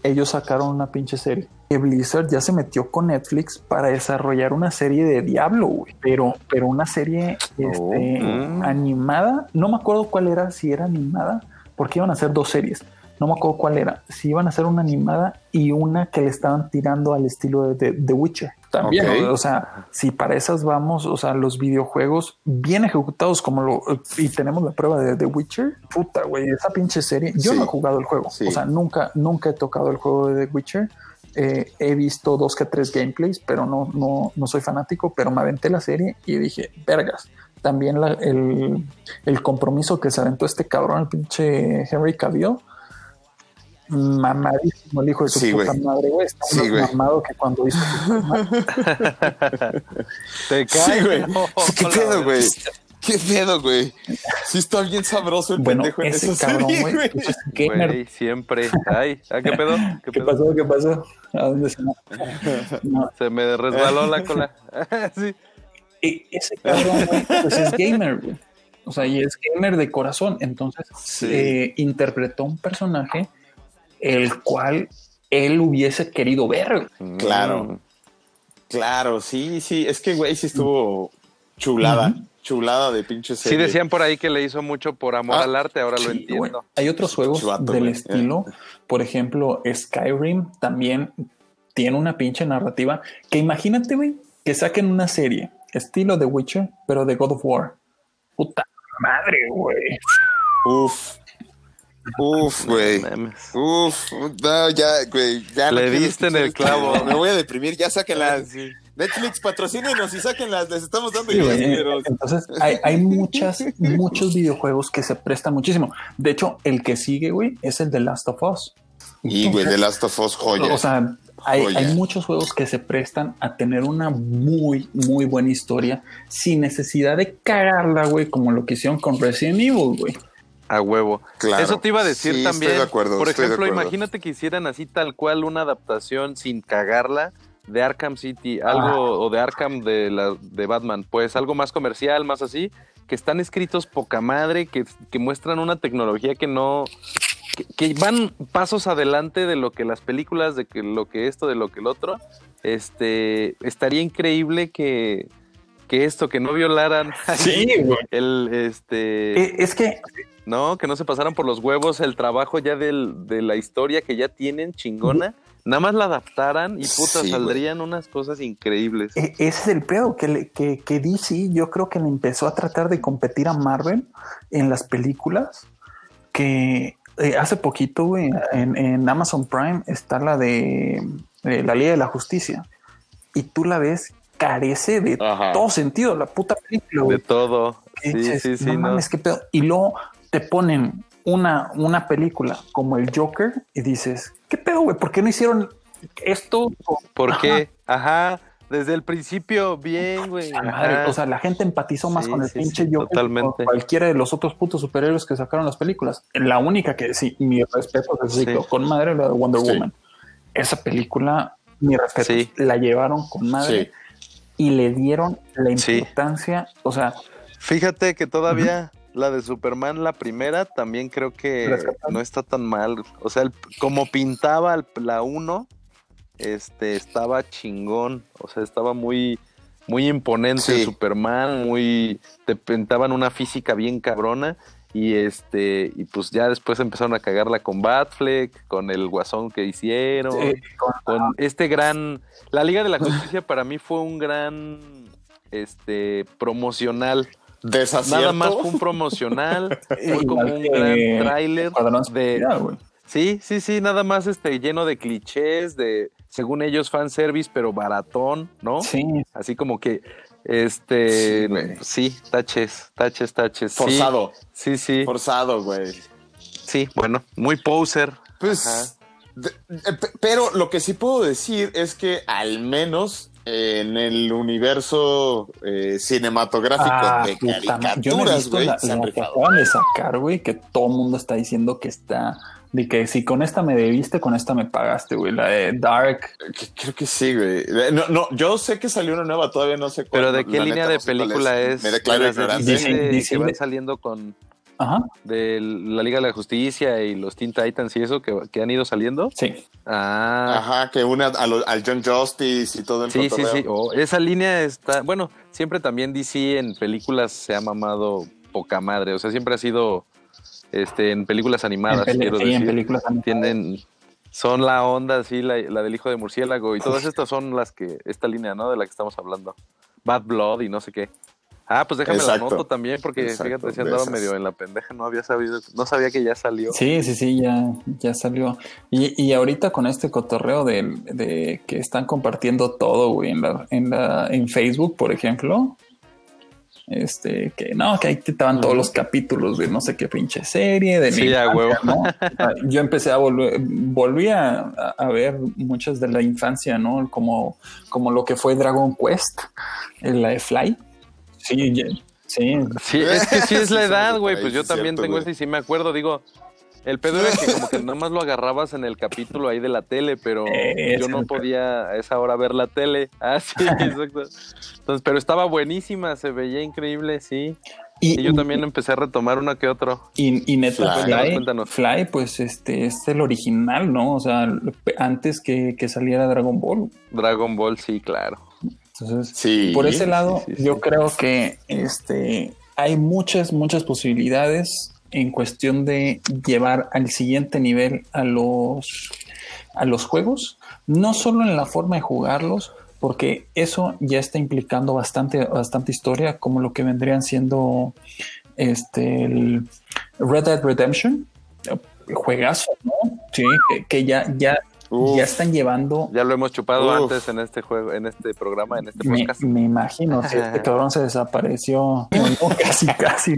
ellos sacaron una pinche serie. Que Blizzard ya se metió con Netflix para desarrollar una serie de Diablo, güey. Pero, pero una serie este, animada. No me acuerdo cuál era, si era animada, porque iban a hacer dos series. No me acuerdo cuál era. Si iban a hacer una animada y una que le estaban tirando al estilo de The- Witcher. También, o sea, si para esas vamos, o sea, los videojuegos bien ejecutados como lo y tenemos la prueba de The Witcher, puta, güey, esa pinche serie. Yo Sí. no he jugado el juego, Sí. o sea, nunca, nunca he tocado el juego de The Witcher. Eh, he visto dos que tres gameplays, pero no, no, no soy fanático, pero me aventé la serie y dije, vergas. También la- el, el compromiso que se aventó este cabrón, el pinche Henry Cavill, mamadísimo el hijo de su Sí, puta madre, güey. Está Sí, más mamado que cuando hizo Te Sí, cae. güey. No, ¿Qué pedo, güey? ¿Qué pedo, güey? Sí está bien sabroso el Bueno, pendejo en ese esa cabrón, serie, güey, pues gamer. Güey, siempre. Ay, ¿a qué pedo? ¿Qué, ¿Qué pedo? pasó? ¿Qué pasó? ¿A dónde se no? Se me resbaló la cola. sí. e- ese cabrón, güey, pues es gamer, güey. O sea, y es gamer de corazón. Entonces, Sí. eh, interpretó un personaje el cual él hubiese querido ver. güey. Claro. Mm. Claro, sí, sí. Es que, güey, sí estuvo chulada. Chulada de pinche Sí serie. decían por ahí que le hizo mucho por amor Ah, al arte, ahora lo Sí, entiendo. Hay otros juegos Chivato, del estilo. Por ejemplo, Skyrim también tiene una pinche narrativa que imagínate, güey, que saquen una serie estilo The Witcher, pero de God of War. Puta madre, güey. Uf. Uf, güey. Uf, no, ya, güey. Ya Le diste en el clavo. Me voy a deprimir, ya sáquenlas. Netflix, patrocínenos y sáquenlas. Les estamos dando Sí, ideas, Entonces, hay, hay muchas, muchos videojuegos que se prestan muchísimo. De hecho, el que sigue, güey, es el de Last of Us. Y, güey, The Last of Us, joya. O sea, hay, Joya. hay muchos juegos que se prestan a tener una muy, muy buena historia sin necesidad de cagarla, güey, como lo que hicieron con Resident Evil, güey. A huevo. Claro. Eso te iba a decir Sí, también. Estoy de acuerdo. Por estoy de ejemplo, acuerdo. imagínate que hicieran así tal cual una adaptación sin cagarla de Arkham City, algo Ah. o de Arkham de la de Batman, pues algo más comercial, más así, que están escritos poca madre, que, que muestran una tecnología que no que, que van pasos adelante de lo que las películas, de que lo que esto, de lo que el otro. Este, estaría increíble que que esto que no violaran Sí, güey. el este Eh, Es que no, que no se pasaran por los huevos el trabajo ya del- de la historia que ya tienen chingona. Nada más la adaptaran y puta, Sí, saldrían unas cosas increíbles. E- Ese es el pedo, que, le- que, que DC yo creo que le empezó a tratar de competir a Marvel en las películas, que eh, hace poquito, güey, en, en Amazon Prime está la de eh, la Liga de la Justicia, y tú la ves, carece de Ajá. todo sentido la puta película, De todo. Sí, dices, sí, sí, no no. mames, qué pedo. Y luego te ponen una, una película como el Joker y dices, ¿qué pedo, güey? ¿Por qué no hicieron esto? ¿Por Ajá. qué? Ajá. Desde el principio, bien, güey. Madre, ajá. o sea, la gente empatizó más Sí, con el sí, pinche sí, que totalmente. cualquiera de los otros putos superhéroes que sacaron las películas. La única que sí, mi respeto es Sí. con madre la de Wonder Sí. Woman. Esa película, mi respeto, Sí. la llevaron con madre Sí. y le dieron la Sí. importancia, o sea, Fíjate que todavía la de Superman, la primera, también creo que no está tan mal. O sea, el- como pintaba el- la 1, este, estaba chingón. O sea, estaba muy, muy imponente Sí. Superman, muy, te pintaban una física bien cabrona. Y este, y pues ya después empezaron a cagarla con Batfleck, con el guasón que hicieron con- con este gran la Liga de la Justicia para mí fue un gran este promocional Desacierto. nada más fue un promocional fue como un gran tráiler de sí sí sí nada más este lleno de clichés de según ellos fanservice pero baratón no Sí, así como que este Sí, taches taches taches Forzado. sí sí Forzado, güey. sí bueno muy poser Pues, Ajá. de- eh, pe- pero lo que sí puedo decir es que al menos en el universo eh, cinematográfico Ah, de no caricaturas, visto güey, la, se que acaban de sacar, güey, que todo el mundo está diciendo que está, de que si con esta me debiste, con esta me pagaste, güey, la de Dark. Que- Creo que sí, güey. Eh, No, no, yo sé que salió una nueva, todavía no sé cuál. pero de qué línea neta, de no película es, Me declaro De las de ignorante. De- que van saliendo con Ajá, de la Liga de la Justicia y los Teen Titans y eso que, que han ido saliendo. sí. Ah, Ajá, que una a lo- al John Justice y todo el sí, sí, sí. Oh, esa línea está, bueno, siempre también DC en películas se ha mamado poca madre, o sea, siempre ha sido este en películas animadas, en, quiero sí, en decir. películas animadas. Tienen son la onda, sí, la, la del hijo de murciélago y todas estas son las que esta línea, ¿no? De la que estamos hablando. Bad Blood y no sé qué. Ah, pues déjame Exacto. la noto también porque Exacto, fíjate, si andaba medio en la pendeja, no había sabido, no sabía que ya salió. Sí, sí, sí, ya, ya salió. Y, y ahorita con este cotorreo de, de que están compartiendo todo, güey, en, la, en, la, en Facebook, por ejemplo. Este, que no, que ahí te estaban todos los capítulos de no sé qué pinche serie, de Sí, a infancia, huevo. ¿no? Ah, Yo empecé a volver, volví a, a ver muchas de la infancia, ¿no? Como, como lo que fue Dragon Quest, la de Fly. Sí, ya- sí, Sí, es que sí es la edad, güey. Pues yo también cierto, tengo este y sí me acuerdo. Digo, El pedo era que como que nada más lo agarrabas en el capítulo ahí de la tele, pero Eh, yo no podía a esa hora ver la tele. Ah, sí, exacto. Entonces, pero estaba buenísima, se veía increíble, sí. Y yo también empecé a retomar uno que otro. Y, y neta, Fly. Fly, Cuéntanos. Fly, pues este es el original, ¿no? O sea, antes que, que saliera Dragon Ball. Dragon Ball, sí, claro. Entonces, Sí. por ese lado, sí, sí, yo creo que este hay muchas, muchas posibilidades en cuestión de llevar al siguiente nivel a los a los juegos, no solo en la forma de jugarlos, porque eso ya está implicando bastante, bastante historia, como lo que vendrían siendo este el Red Dead Redemption, juegazo, ¿no? Sí, que, que ya, ya, Uf. ya están llevando Ya lo hemos chupado Uf. antes en este juego, en este programa, en este me, podcast. me imagino, si este cabrón se desapareció no, casi, casi.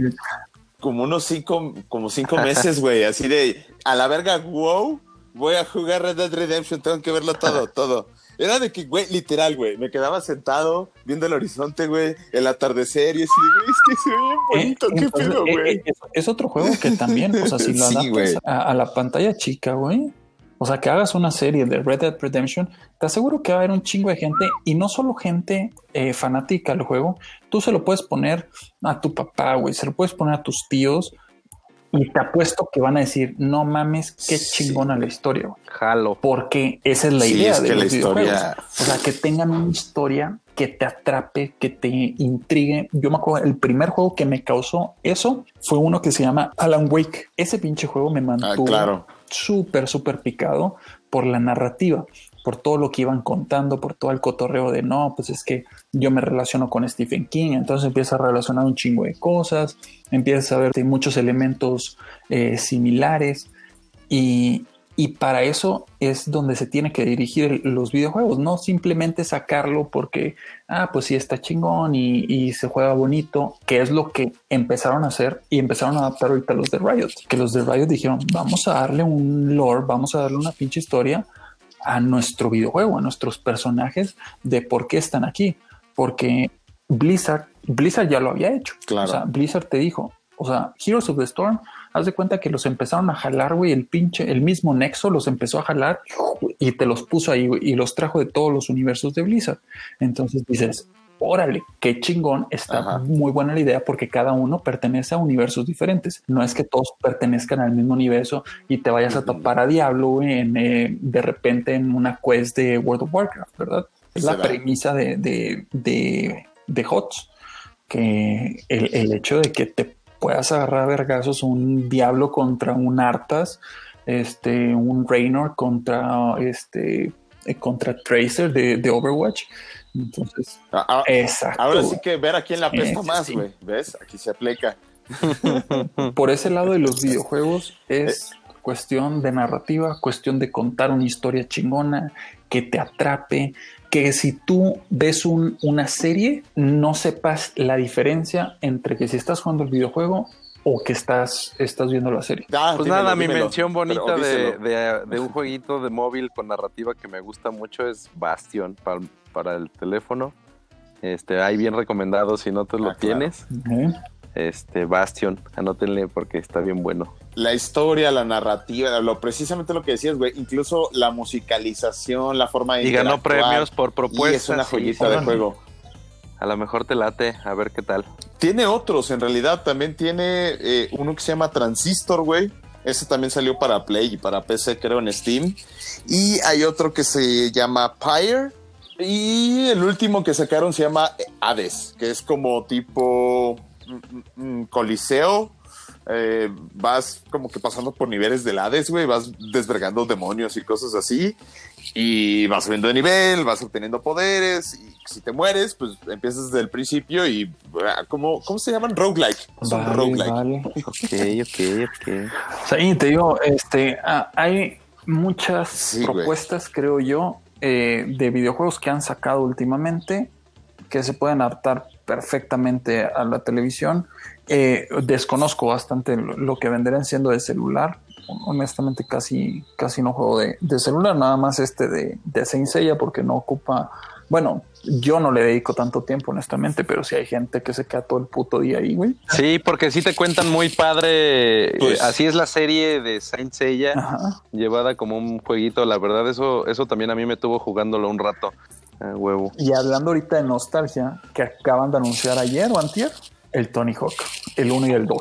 como unos cinco, como cinco meses, güey, así de a la verga, wow, voy a jugar Red Dead Redemption, tengo que verlo todo, todo. Era de que, güey, literal, güey, me quedaba sentado viendo el horizonte, güey, el atardecer y así, güey, es que se ve bien bonito, Eh, qué entonces, pedo, eh, güey. eh, es, es otro juego que también, o sea, si lo Sí, adaptas güey. a, a la pantalla chica, güey, o sea, que hagas una serie de Red Dead Redemption, te aseguro que va a haber un chingo de gente y no solo gente eh, fanática del juego, tú se lo puedes poner a tu papá, güey, se lo puedes poner a tus tíos y te apuesto que van a decir, no mames, qué Sí. chingona la historia, güey. Jalo. porque esa es la Sí, idea es de que la los videojuegos. historia- O sea, que tengan una historia que te atrape, que te intrigue. Yo me acuerdo, el primer juego que me causó eso fue uno que se llama Alan Wake. Ese pinche juego me Ah, mantuvo claro. súper, súper picado por la narrativa, por todo lo que iban contando, por todo el cotorreo de no, pues es que yo me relaciono con Stephen King, entonces empieza a relacionar un chingo de cosas, empiezas a ver muchos elementos eh, similares y, y para eso es donde se tiene que dirigir los videojuegos, no simplemente sacarlo porque, ah, pues sí está chingón y, y se juega bonito, que es lo que empezaron a hacer y empezaron a adaptar ahorita los de Riot, que los de Riot dijeron, vamos a darle un lore, vamos a darle una pinche historia a nuestro videojuego, a nuestros personajes de por qué están aquí, porque Blizzard, Blizzard ya lo había hecho, Claro. o sea, Blizzard te dijo, o sea, Heroes of the Storm, haz de cuenta que los empezaron a jalar, güey, el pinche, el mismo Nexo los empezó a jalar y te los puso ahí, güey, y los trajo de todos los universos de Blizzard. Entonces dices, órale, qué chingón, está Ajá. muy buena la idea porque cada uno pertenece a universos diferentes. No es que todos pertenezcan al mismo universo y te vayas a topar a Diablo en, eh, de repente en una quest de World of Warcraft, ¿verdad? Es la premisa de, de, de, de HOTS, que el, el hecho de que te puedas agarrar a vergazos un Diablo contra un Arthas, este, un Raynor contra este eh, contra Tracer de, de Overwatch. Entonces, Ah, ah, exacto. Ahora sí que ver a quién la pesta más, sí. güey. ¿Ves? Aquí se aplica. Por ese lado de los videojuegos es cuestión de narrativa, cuestión de contar una historia chingona, que te atrape, que si tú ves un- una serie, no sepas la diferencia entre que si estás jugando el videojuego o que estás, estás viendo la serie. Ah, Pues dímelo, nada, mi mención bonita de, de- de un jueguito de móvil con narrativa que me gusta mucho es Bastion para, para el teléfono. Este, ahí bien recomendado si no te lo Ah, claro. tienes. Este, Bastion, anótenle porque está bien bueno. La historia, la narrativa, lo precisamente lo que decías, güey. Incluso la musicalización, la forma de Y ganó premios por Y propuestas. es una sí, joyita de órale. juego. A lo mejor te late, a ver qué tal. Tiene otros, en realidad. También tiene eh, uno que se llama Transistor, güey. Ese también salió para Play y para PC, creo, en Steam. Y hay otro que se llama Pyre. Y el último que sacaron se llama Hades, que es como tipo mm, mm, Coliseo. Eh, vas como que pasando por niveles del Hades, güey. Vas desvergando demonios y cosas así. Y vas subiendo de nivel, vas obteniendo poderes. Y si te mueres, pues empiezas desde el principio y. ah, ¿Cómo, cómo se llaman? Roguelike. Son Vale, roguelike. vale. Ok, ok, ok. Te digo, este, ah, hay muchas Sí, güey. propuestas, creo yo, eh, de videojuegos que han sacado últimamente que se pueden adaptar perfectamente a la televisión. Eh, desconozco bastante lo, lo que venderán siendo de celular. Honestamente, casi, casi no juego de, de celular, nada más este de, de Saint Seiya porque no ocupa Bueno, yo no le dedico tanto tiempo, honestamente, pero si hay gente que se queda todo el puto día ahí, güey. Sí, porque sí te cuentan muy padre. Pues- eh, así es la serie de Saint Seiya, Ajá. llevada como un jueguito. La verdad, eso, eso también a mí me tuvo jugándolo un rato. Huevo. Y hablando ahorita de nostalgia, que acaban de anunciar ayer o antier, el Tony Hawk, el 1 y el 2.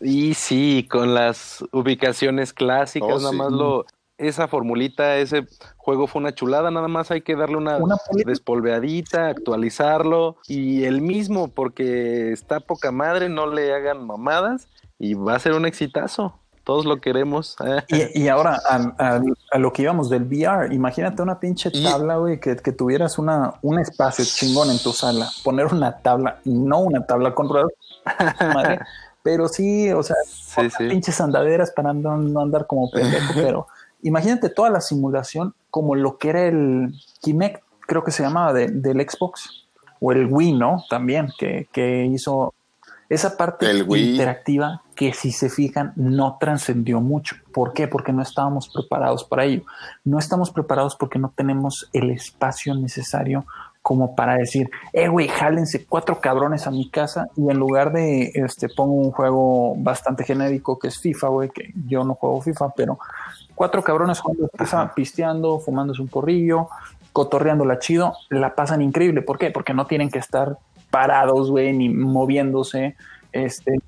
Y sí, con las ubicaciones clásicas, Oh, nada sí. más lo. Esa formulita, ese juego fue una chulada, nada más hay que darle una, despolveadita, actualizarlo y el mismo, porque está poca madre, no le hagan mamadas y va a ser un exitazo. Todos lo queremos. Y, y ahora a, a- a lo que íbamos del VR, imagínate una pinche tabla, güey, que, que tuvieras una, un espacio chingón en tu sala, poner una tabla, no una tabla con ruedas, madre, pero sí, o sea, Sí, sí. pinches andaderas para no, no andar como pendejo, pero imagínate toda la simulación como lo que era el Kinect, creo que se llamaba de- del Xbox, o el Wii, ¿no? También, que, que hizo esa parte El interactiva que si se fijan no trascendió mucho. ¿Por qué? Porque no estábamos preparados para ello. No estamos preparados porque no tenemos el espacio necesario como para decir, eh, güey, jálense cuatro cabrones a mi casa y en lugar de, este, pongo un juego bastante genérico que es FIFA, güey, que yo no juego FIFA, pero cuatro cabrones jugando FIFA, pisteando, fumándose un porrillo, cotorreándola chido, la pasan increíble. ¿Por qué? Porque no tienen que estar parados, güey, ni moviéndose, este,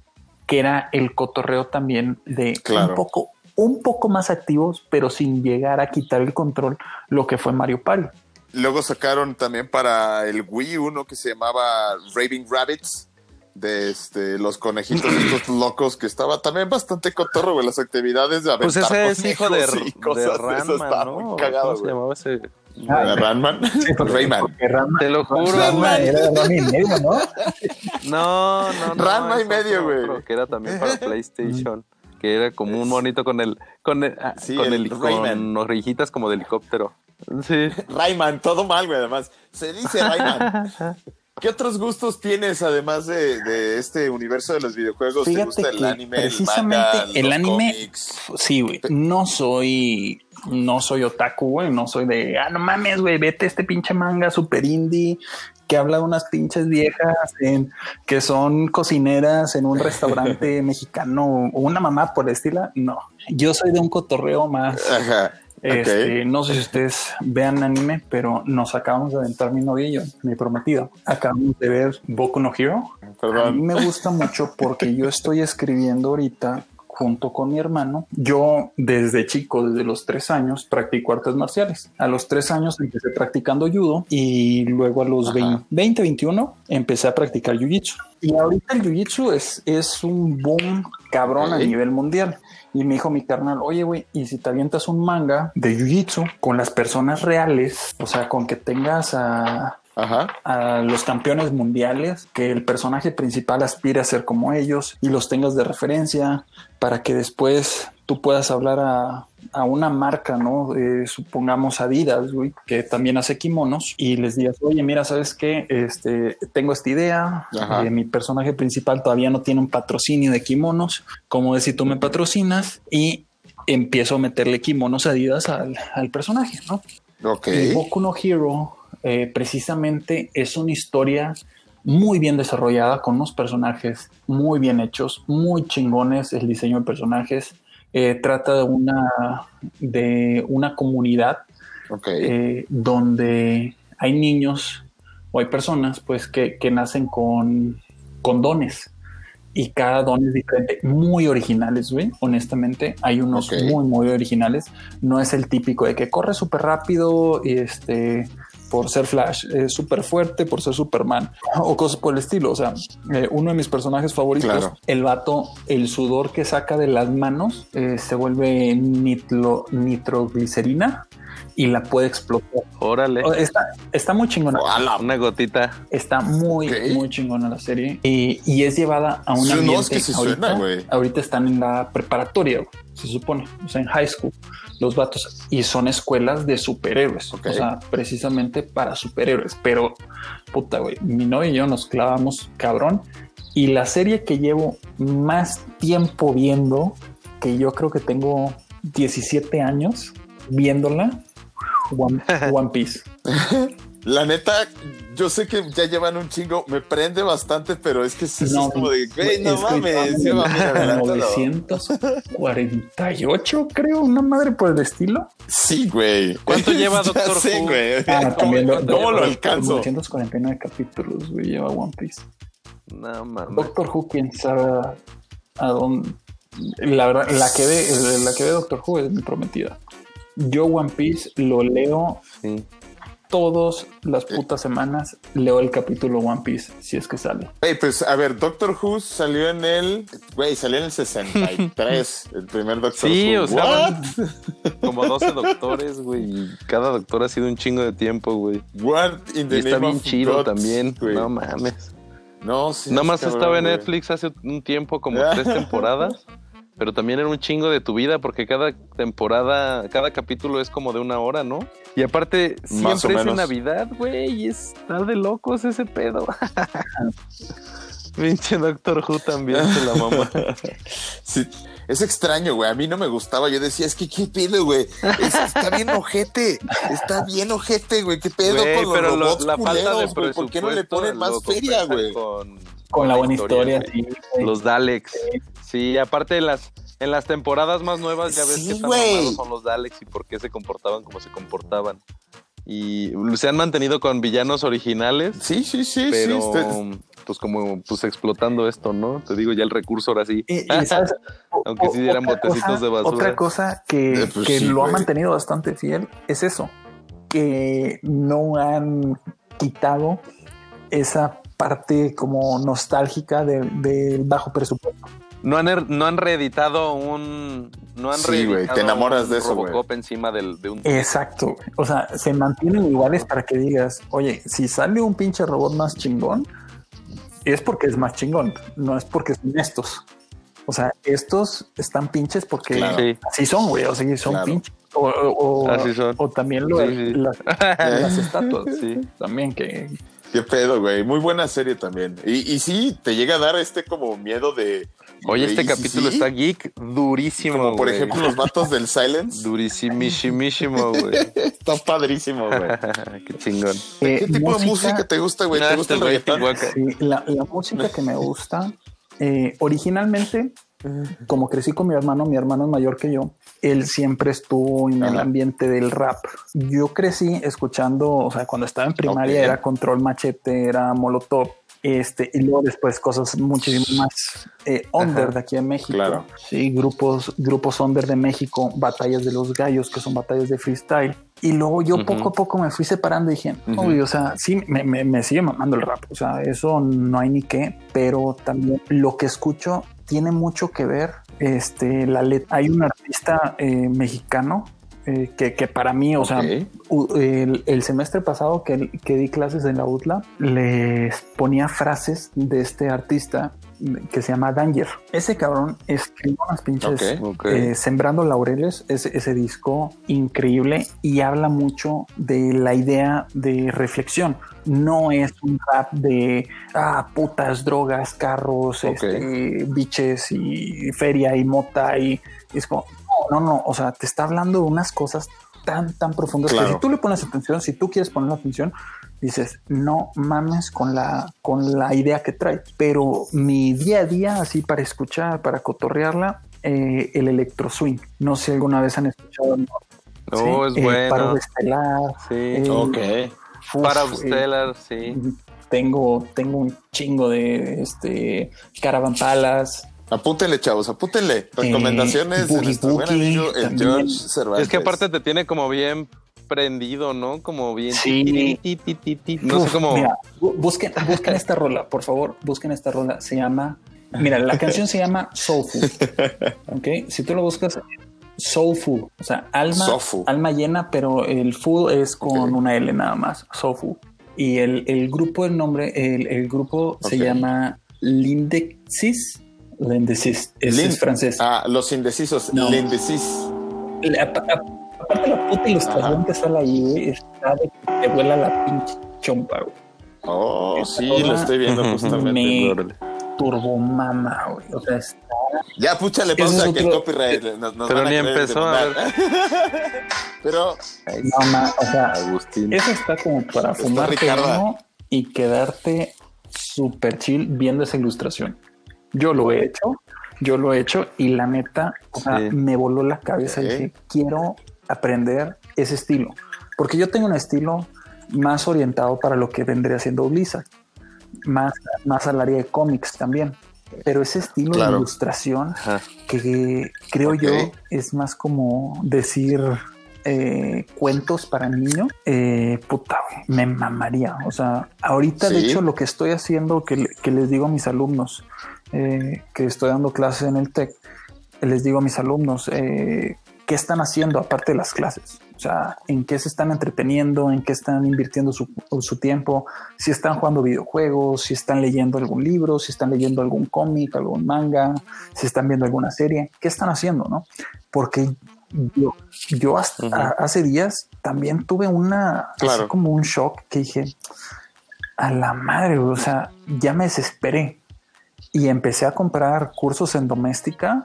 que era el cotorreo también de Claro. un poco, un poco más activos, pero sin llegar a quitar el control, lo que fue Mario Party. Luego sacaron también para el Wii uno que se llamaba Raving Rabbits, de este, los conejitos estos locos, que estaba también bastante cotorro, güey, las actividades de Pues aventar ese es hijo de, de Ranman, ¿no? muy cagado, ¿Cómo se llamaba ese? Ah, ¿De Ranman? Rayman. Porque Te lo juro, Ranma güey. era de Ranma y medio, ¿no? No, no, no. Ranma y medio, güey. Que era también para PlayStation. Que era como un monito con el, con el, ah, Sí, con, el el, Rayman. con orejitas como de helicóptero. Sí. Rayman, todo mal, güey, además. Se dice Rayman. ¿Qué otros gustos tienes además de, de este universo de los videojuegos? ¿Te Fíjate gusta el anime, el precisamente manga, el anime-? Sí, güey. No soy, no soy otaku, güey. No soy de, ah, no mames, güey, vete este pinche manga super indie que habla de unas pinches viejas en, que son cocineras en un restaurante mexicano o una mamá por el estilo. No, yo soy de un cotorreo más. Ajá. Este. No sé si ustedes vean anime, pero nos acabamos de aventar mi novia y yo, mi prometido. Acabamos de ver Boku no Hero. A mí Perdón. me gusta mucho porque yo estoy escribiendo ahorita junto con mi hermano. Yo desde chico, desde los tres años, practico artes marciales. A los tres años empecé practicando judo y luego a los Ajá. 20, 20, 21 empecé a practicar jiu-jitsu. Y ahorita el jiu-jitsu es, es un boom cabrón a nivel mundial. Y me dijo mi carnal, oye, güey, ¿y si te avientas un manga de jiu-jitsu con las personas reales? O sea, con que tengas a, Ajá. a los campeones mundiales, que el personaje principal aspire a ser como ellos y los tengas de referencia para que después tú puedas hablar a, a una marca, ¿no? Eh, supongamos Adidas, güey, que también hace kimonos y les digas, oye, mira, ¿sabes qué? Este, tengo esta idea, eh, mi personaje principal todavía no tiene un patrocinio de kimonos, como de si tú me patrocinas y empiezo a meterle kimonos Adidas al, al personaje, ¿no? Ok. Y Boku no Hero eh, precisamente es una historia muy bien desarrollada con unos personajes muy bien hechos, muy chingones el diseño de personajes. Eh, trata de una, de una comunidad eh, donde hay niños o hay personas pues que, que nacen con, con dones y cada don es diferente, muy originales, güey. Honestamente, hay unos muy, muy originales. No es el típico de que corre súper rápido y este por ser Flash, es súper fuerte por ser Superman o cosas por el estilo. O sea, eh, uno de mis personajes favoritos, Claro. el vato, el sudor que saca de las manos eh, se vuelve nitro, nitroglicerina y la puede explotar. Órale. Está, está muy chingona. ¡Hala! Una gotita. Está muy, Ok. muy chingona la serie y, y es llevada a un Sí, no, ambiente. es que ahorita, suena, güey. ahorita están en la preparatoria, se supone, o sea, en high school, los vatos y son escuelas de superhéroes, o sea, precisamente para superhéroes. Pero puta, güey, mi novia y yo nos clavamos cabrón y la serie que llevo más tiempo viendo, que yo creo que tengo 17 años viéndola, One, One Piece. La neta, yo sé que ya llevan un chingo, me prende bastante, pero es que es, es No, como de, güey, no es mames, adelántalo. 948, creo, una madre por el estilo. Sí, güey. ¿Cuánto lleva Doctor sé, Who? güey. Ah, ¿Cómo, también lo- cómo lo lo- alcanzo? 949 capítulos, güey, lleva One Piece. No mames. Doctor Who, quién sabe a, a dónde. La verdad, la que ve, la que ve Doctor Who es mi prometida. Yo One Piece lo leo Sí. Todas las putas semanas. Leo el capítulo One Piece si es que sale. Güey, pues a ver, Doctor Who salió en el, güey, salió en el 63, el primer Doctor Sí, Who. o sea, What? Como 12 doctores, güey. Y cada doctor ha sido un chingo de tiempo, güey. What in the Y está name bien of chido también. No mames. No, sí. Nada más cabrón, estaba en. Netflix hace un tiempo, como tres temporadas. Pero también era un chingo de tu vida, porque cada temporada, cada capítulo es como de una hora, ¿no? Y aparte, Más siempre es en. Navidad, güey, y está de locos ese pedo. Pinche Doctor Who también se la mamá. Sí, es extraño, güey. A mí no me gustaba. Yo decía, es que qué pedo, güey. Es- está bien ojete. Está bien ojete, güey. ¿Qué pedo Güey, con los pero lo- la falta de? ¿Por qué no le ponen más feria, güey? Con, Con la buena historia, sí. Los Daleks. Sí, aparte en las, en las temporadas más nuevas ya ves Sí, que tan son los Daleks y por qué se comportaban como se comportaban. Y se han mantenido con villanos originales, Sí, sí, sí. pero sí. este- pues como pues explotando esto, ¿no? Te digo ya el recurso ahora sí. Y- y, ¿sabes? Aunque sí eran Otra botecitos cosa- de basura. Otra cosa que, Eh, pues que sí, lo ha güey. mantenido bastante fiel es eso, que no han quitado esa parte como nostálgica del bajo presupuesto. No han, er- no han reeditado un. No han Sí, güey, te enamoras de eso, güey. Robocop encima del, de un. Exacto. O sea, se mantienen iguales para que digas, oye, si sale un pinche robot más chingón, es porque es más chingón, no es porque son estos. O sea, estos están pinches porque Claro. Así son, güey. O sea, son Claro. pinches. O, o- o- Así son. o también lo, Sí, sí. Las, las estatuas. Sí. También que Qué pedo, güey. Muy buena serie también. Y, y sí, te llega a dar este como miedo de. Oye, este capítulo sí, está geek durísimo. Como por güey. ejemplo los vatos del Silence. Durísimísimo, güey. Está padrísimo, güey. Qué chingón. ¿Qué Eh, tipo de música te gusta, güey? ¿Te gusta el este reggaetón? Sí, la, la música que me gusta, eh, originalmente, como crecí con mi hermano, mi hermano es mayor que yo, él siempre estuvo en el ambiente del rap. Yo crecí escuchando, o sea, cuando estaba en primaria Ok. era Control Machete, era Molotov. Este, y luego después cosas muchísimo más eh, under Ajá. de aquí en México. Claro. Sí, grupos, grupos under de México, batallas de los gallos, que son batallas de freestyle. Y luego yo Ujú. poco a poco me fui separando y dije, Ujú. "Uy, o sea, sí, me, me- me sigue mamando el rap. O sea, eso no hay ni qué, pero también lo que escucho tiene mucho que ver. Este, la letra. Hay un artista eh, mexicano eh, que, que para mí, o sea, el, el semestre pasado que, que di clases en la UTLA, les ponía frases de este artista que se llama Danger. Ese cabrón escribió unas pinches eh, Sembrando Laureles, ese, ese disco increíble y habla mucho de la idea de reflexión. No es un rap de ah, putas, drogas, carros, este, biches y feria y mota y, y es como, no, no, no, o sea, te está hablando de unas cosas tan, tan profundas Claro. que si tú le pones atención, si tú quieres poner atención, dices, no mames con la, con la idea que trae. Pero mi día a día, así para escuchar, para cotorrearla, eh, el electro swing. No sé si alguna vez han escuchado. ¿no? No, Sí, es eh, bueno. Paro de Estelar. Sí. eh, Ok. Uf, Para eh, Stellar, sí. tengo, tengo un chingo de este Caravan Palace. Apúntenle, chavos, apúntenle. Recomendaciones de Boogie nuestro buen Boogie amigo, el también. George Cervantes. Es que aparte te tiene como bien prendido, ¿no? Como bien. Sí. ti, ti, ti, ti, ti. No sé Uf, cómo. Mira, bu- busquen, busquen esta rola, por favor, busquen esta rola. Se llama, mira, la canción se llama Soulful. Ok, si tú lo buscas, Soulful, o sea, alma, alma llena, pero el full es con una L nada más, Soulful. Y el, el grupo, el nombre, el, el grupo se llama Lindexis. Lindexis, es, Lin- es francés. Ah, los indecisos. No. La- a- Aparte la puta ilustración que sale ahí, güey, está de que te vuela la pinche chompa, güey. Oh, sí, lo estoy viendo justamente. me. Turbomama, güey. O sea, está Ya, púchale pausa es que el copyright nos, nos Pero van a ni empezó, a demandar. Pero No, ma- o sea, Agustín. eso está como para uno y quedarte súper chill viendo esa ilustración. Yo lo he hecho, yo lo he hecho y la neta, o sea, Sí. me voló la cabeza y dije, quiero aprender ese estilo. Porque yo tengo un estilo más orientado para lo que vendría siendo Blizzard, más, más al área de cómics también. Pero ese estilo Claro. de ilustración Ajá. que creo yo es más como decir eh, cuentos para niños, eh, puta, me mamaría. O sea, ahorita de hecho lo que estoy haciendo, que, que les digo a mis alumnos, eh, que estoy dando clases en el TEC, les digo a mis alumnos, eh, ¿qué están haciendo aparte de las clases? O sea, ¿en qué se están entreteniendo? ¿En qué están invirtiendo su, su tiempo? Si están jugando videojuegos, si están leyendo algún libro, si están leyendo algún cómic, algún manga, si están viendo alguna serie, ¿qué están haciendo? ¿No? Porque yo, yo hasta hace días también tuve una, así Claro. como un shock que dije, a la madre, o sea, ya me desesperé y empecé a comprar cursos en doméstica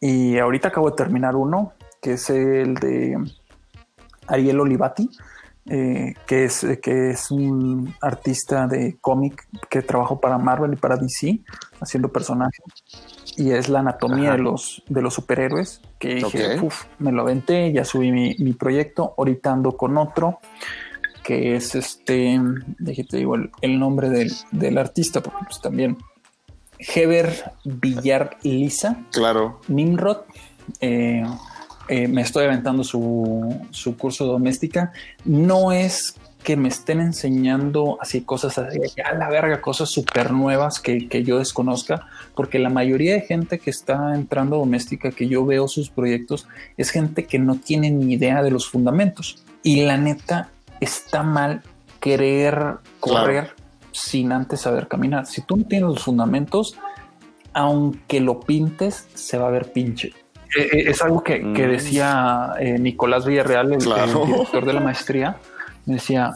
y ahorita acabo de terminar uno que es el de Ariel Olivati, eh, que, es, que es un artista de cómic que trabajó para Marvel y para DC haciendo personajes y es la anatomía Ajá. de los, de los superhéroes que dije. "Uf, me lo aventé, ya subí mi, mi proyecto, ahorita ando con otro que es este, déjate digo el, el nombre del, del artista, porque pues también Heber Villar Lisa, claro. Nimrod. eh, eh, me estoy aventando su, su curso doméstica. No es que me estén enseñando así cosas así, a la verga, cosas súper nuevas que, que yo desconozca, porque la mayoría de gente que está entrando doméstica, que yo veo sus proyectos, es gente que no tiene ni idea de los fundamentos. Y la neta, está mal querer correr sin antes saber caminar. Si tú no tienes los fundamentos, aunque lo pintes, se va a ver pinche. Eh, eh, es algo que, que Mm. decía eh, Nicolás Villarreal, el, Claro. el director de la maestría. Me decía,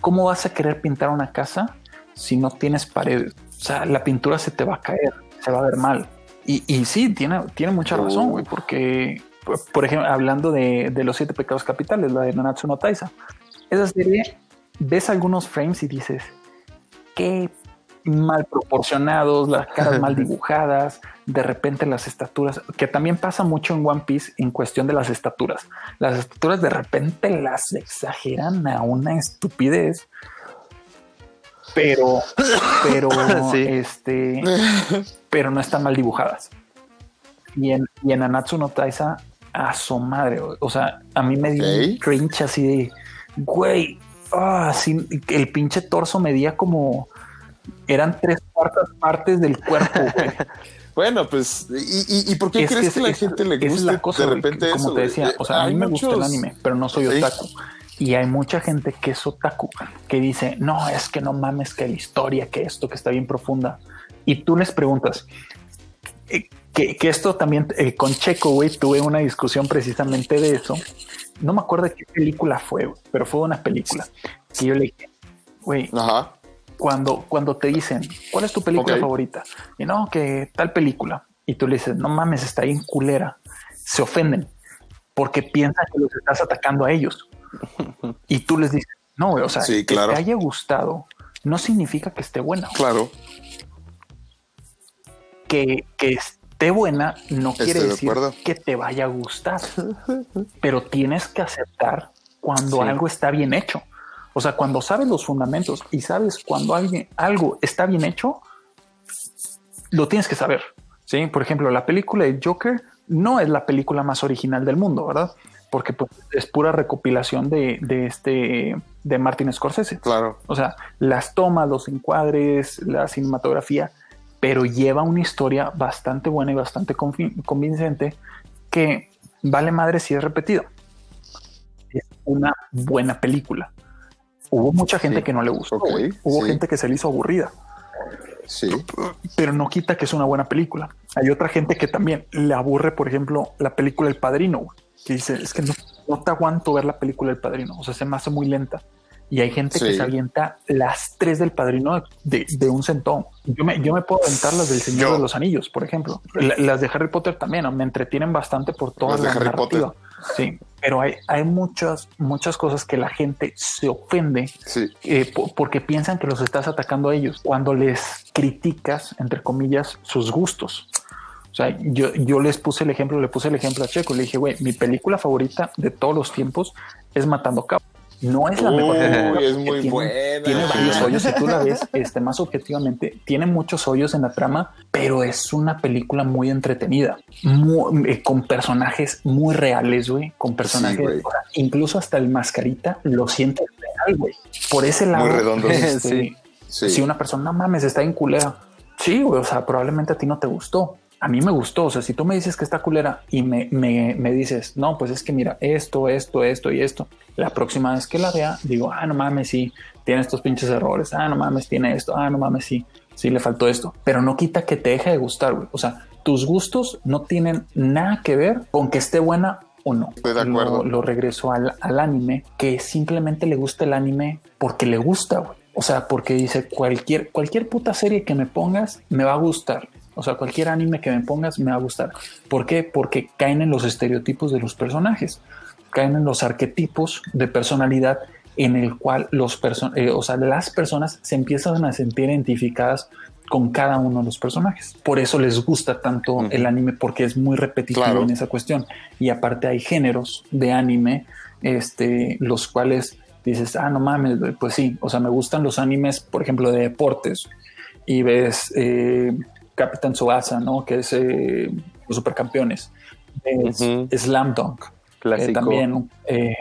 ¿cómo vas a querer pintar una casa si no tienes paredes? O sea, la pintura se te va a caer, se va a ver mal. Y, y sí, tiene, tiene mucha razón, güey, porque, por- por ejemplo, hablando de, de los siete pecados capitales, la de Nanatsu no Taisa, esa serie, ves algunos frames y dices, qué mal proporcionados, las caras mal dibujadas, de repente las estaturas, que también pasa mucho en One Piece en cuestión de las estaturas. Las estaturas de repente las exageran a una estupidez. Pero, pero, Sí. este, pero no están mal dibujadas. Y en, y en Anatsu no Taisa, a su madre, o- sea, a mí me dio un Ok. cringe así de, güey, ah, sí, el pinche torso medía como, eran tres cuartas partes del cuerpo, güey. Bueno, pues, ¿y, y, y por qué Es crees que, es- la es- gente le gusta es la cosa, de repente que eso? como te decía, o sea, a mí me gusta el anime, pero no soy Sí. otaku. Y hay mucha gente que es otaku, que dice, no, es que no mames, que la historia, que esto, que está bien profunda. Y tú les preguntas, eh, que, que esto también eh, con Checo, güey, tuve una discusión precisamente de eso. No me acuerdo de qué película fue, pero fue una película que yo le dije, güey, Ajá. Cuando, cuando te dicen, ¿cuál es tu película favorita? Y no, que tal película. Y tú le dices, no mames, está bien culera. Se ofenden porque piensan que los estás atacando a ellos. Y tú les dices, no, o sea, Sí, claro. que te haya gustado no significa que esté buena. Claro. Que, que esté buena no Estoy quiere de decir acuerdo. que te vaya a gustar, pero tienes que aceptar cuando Sí. algo está bien hecho. O sea, cuando sabes los fundamentos y sabes cuando alguien, algo está bien hecho, lo tienes que saber. Sí, por ejemplo, la película de Joker no es la película más original del mundo, ¿verdad? Porque pues, es pura recopilación de, de este de Martin Scorsese. Claro. O sea, las tomas, los encuadres, la cinematografía, pero lleva una historia bastante buena y bastante convincente que vale madre si es repetido. Es una buena película. Hubo mucha gente Sí. que no le gustó. Hubo sí. gente que se le hizo aburrida, Sí. pero no quita que es una buena película. Hay otra gente que también le aburre, por ejemplo, la película El Padrino, güey, que dice, es que no, no te aguanto ver la película El Padrino, o sea, se me hace muy lenta. Y hay gente que se avienta las tres del padrino de, un centón. Yo me, yo me puedo aventar las del Señor de los Anillos, por ejemplo. las de Harry Potter también me entretienen bastante por toda la narrativa. Sí, pero hay, hay muchas, muchas cosas que la gente se ofende eh, porque piensan que los estás atacando a ellos cuando les criticas, entre comillas, sus gustos. O sea, yo, yo les puse el ejemplo, le puse el ejemplo a Checo, le dije, güey, mi película favorita de todos los tiempos es Matando Cabos. No es la mejor. es muy tiene, buena. Tiene varios hoyos. Si tú la ves este, más objetivamente, tiene muchos hoyos en la trama, pero es una película muy entretenida, eh, con personajes muy reales, güey. Con personajes, incluso hasta el mascarita lo siente real, güey. Por ese lado, muy redondo. Este, si una persona, no mames, está en culera. Sí, güey, o sea, probablemente a ti no te gustó a mí me gustó. O sea, si tú me dices que está culera y me, me, me, dices, no, pues es que mira, esto, esto, esto y esto, la próxima vez que la vea, digo, ah, no mames, sí, tiene estos pinches errores, ah, no mames, tiene esto, ah, no mames, sí, sí, le faltó esto. Pero no quita que te deje de gustar, güey. O sea, tus gustos no tienen nada que ver con que esté buena o no. Estoy de acuerdo. Lo, regreso al, al anime, que simplemente le gusta el anime porque le gusta, güey. O sea, porque dice cualquier, cualquier puta serie que me pongas me va a gustar. O sea, cualquier anime que me pongas me va a gustar. ¿Por qué? Porque caen en los estereotipos de los personajes, caen en los arquetipos de personalidad en el cual los eh, o sea, las personas se empiezan a sentir identificadas con cada uno de los personajes. Por eso les gusta tanto el anime porque es muy repetitivo en esa cuestión. Y aparte hay géneros de anime, este, los cuales dices, ah, no mames, pues sí, o sea, me gustan los animes, por ejemplo, de deportes y ves eh, Capitán Suasa, ¿no? Que es eh, los supercampeones. Slam Dunk. Eh, también eh,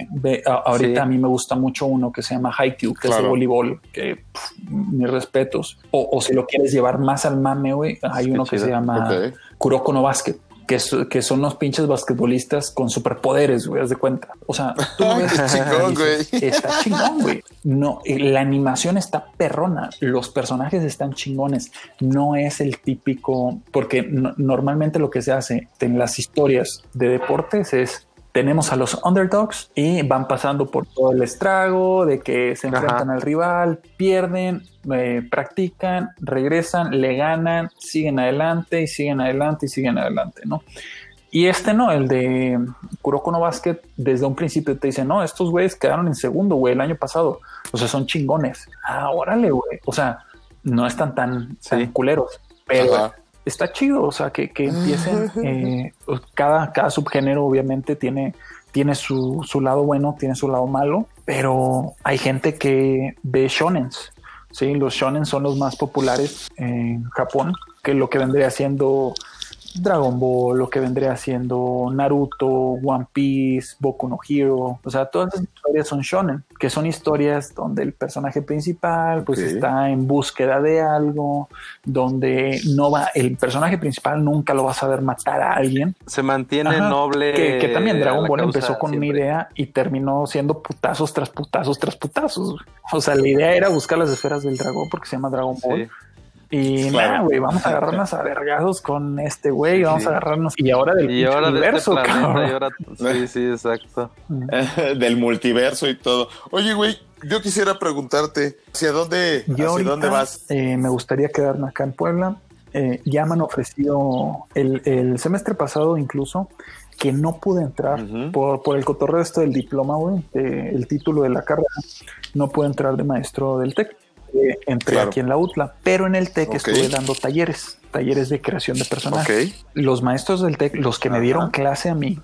ahorita a mí me gusta mucho uno que se llama Haikyuu, que es de voleibol, que mis respetos. O, si lo quieres llevar más al mame, güey, hay uno que se llama Kuroko no Basket que, que son los pinches basquetbolistas con superpoderes, güey, haz de cuenta. O sea, tú ves, chingón, güey. Está chingón, güey. No, la animación está perrona, los personajes están chingones. No es el típico, porque normalmente lo que se hace en las historias de deportes es tenemos a los underdogs y van pasando por todo el estrago de que se enfrentan al rival, pierden, eh, practican, regresan, le ganan, siguen adelante y siguen adelante y siguen adelante, ¿no? Y este no, el de Kuroko no Basket, desde un principio te dice, no, estos güeyes quedaron en segundo, güey, el año pasado. O sea, son chingones. Ah, órale, güey. O sea, no están tan, culeros, pero está chido, o sea, que, empiecen, eh, cada, cada subgénero obviamente tiene, tiene su, su, lado bueno, tiene su lado malo, pero hay gente que ve shonens, ¿sí? Los shonen son los más populares en Japón, que lo que vendría siendo Dragon Ball, lo que vendría siendo Naruto, One Piece, Boku no Hero, o sea, todas las historias son shonen, que son historias donde el personaje principal pues está en búsqueda de algo, donde no va, el personaje principal nunca lo va a saber matar a alguien. Se mantiene noble. Que, también Dragon Ball empezó con una idea y terminó siendo putazos tras putazos tras putazos. O sea, la idea era buscar las esferas del dragón porque se llama Dragon Ball. Y nada, güey, vamos a agarrarnos a vergazos con este güey, vamos a agarrarnos. Y ahora del y ahora multiverso, de este Sí, sí, exacto. del multiverso y todo. Oye, güey, yo quisiera preguntarte, ¿hacia dónde, hacia dónde vas? Eh, me gustaría quedarme acá en Puebla. Eh, ya me han ofrecido el, semestre pasado incluso que no pude entrar por, por el cotorreo esto del diploma, güey, el título de la carrera, no pude entrar de maestro del TEC entré aquí en la UTLA, pero en el TEC estuve dando talleres, talleres de creación de personajes. Los maestros del TEC, los que me dieron clase a mí,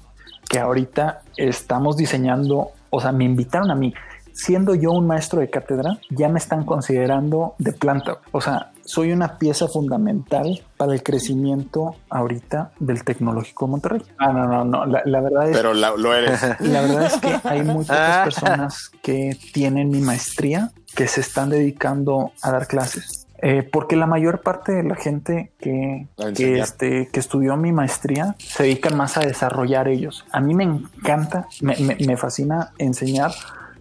que ahorita estamos diseñando, o sea, me invitaron a mí, siendo yo un maestro de cátedra, ya me están considerando de planta. O sea, soy una pieza fundamental para el crecimiento ahorita del tecnológico de Monterrey. Ah, no, no, no. La, verdad es. Pero lo eres. La verdad es que hay muchas ah. personas que tienen mi maestría que se están dedicando a dar clases. Eh, porque la mayor parte de la gente que, que, este, que estudió mi maestría se dedican más a desarrollar ellos. A mí me encanta, me, me fascina enseñar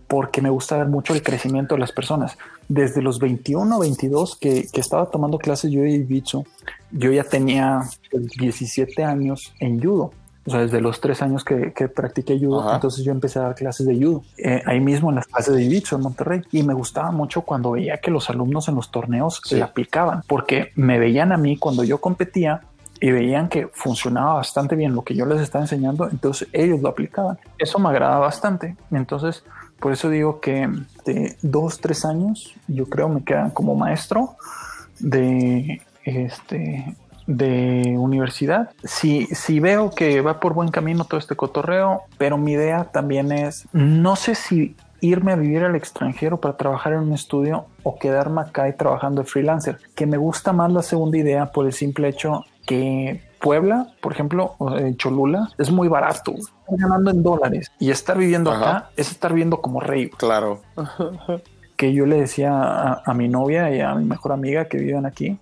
porque me gusta ver mucho el crecimiento de las personas. Desde los 21 o 22 que, que, estaba tomando clases yo de Jiu-Jitsu, yo ya tenía 17 años en judo. O sea, desde los tres años que, que practiqué judo, entonces yo empecé a dar clases de judo eh, ahí mismo en las clases de jiu en Monterrey. Y me gustaba mucho cuando veía que los alumnos en los torneos se aplicaban, porque me veían a mí cuando yo competía y veían que funcionaba bastante bien lo que yo les estaba enseñando, entonces ellos lo aplicaban. Eso me agrada bastante. Entonces, por eso digo que de dos, tres años, yo creo me quedan como maestro de este de universidad. Si, si veo que va por buen camino todo este cotorreo, pero mi idea también es, no sé si irme a vivir al extranjero para trabajar en un estudio o quedarme acá y trabajando de freelancer, que me gusta más la segunda idea por el simple hecho que Puebla, por ejemplo, en Cholula, es muy barato. ganando en dólares y estar viviendo acá es estar viviendo como rey. Claro. que yo le decía a, a, mi novia y a mi mejor amiga que viven aquí,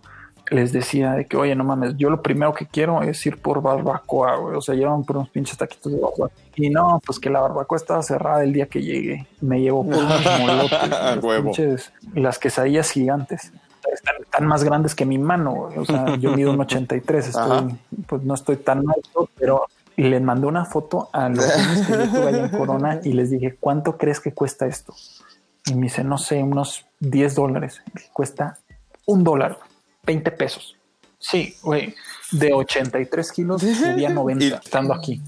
les decía de que, oye, no mames, yo lo primero que quiero es ir por barbacoa, güey. O sea, llevan por unos pinches taquitos de barbacoa. Y no, pues que la barbacoa estaba cerrada el día que llegué. Me llevó por unos molotes, pinches, las quesadillas gigantes. Están, más grandes que mi mano, O sea, yo mido un 83, estoy, pues no estoy tan alto, pero le mandé una foto a los que yo tuve allá en Corona y les dije, ¿cuánto crees que cuesta esto? Y me dice, no sé, unos 10 dólares. Cuesta un dólar. 20 pesos. Sí, güey, de 83 kilos subía 90 estando aquí.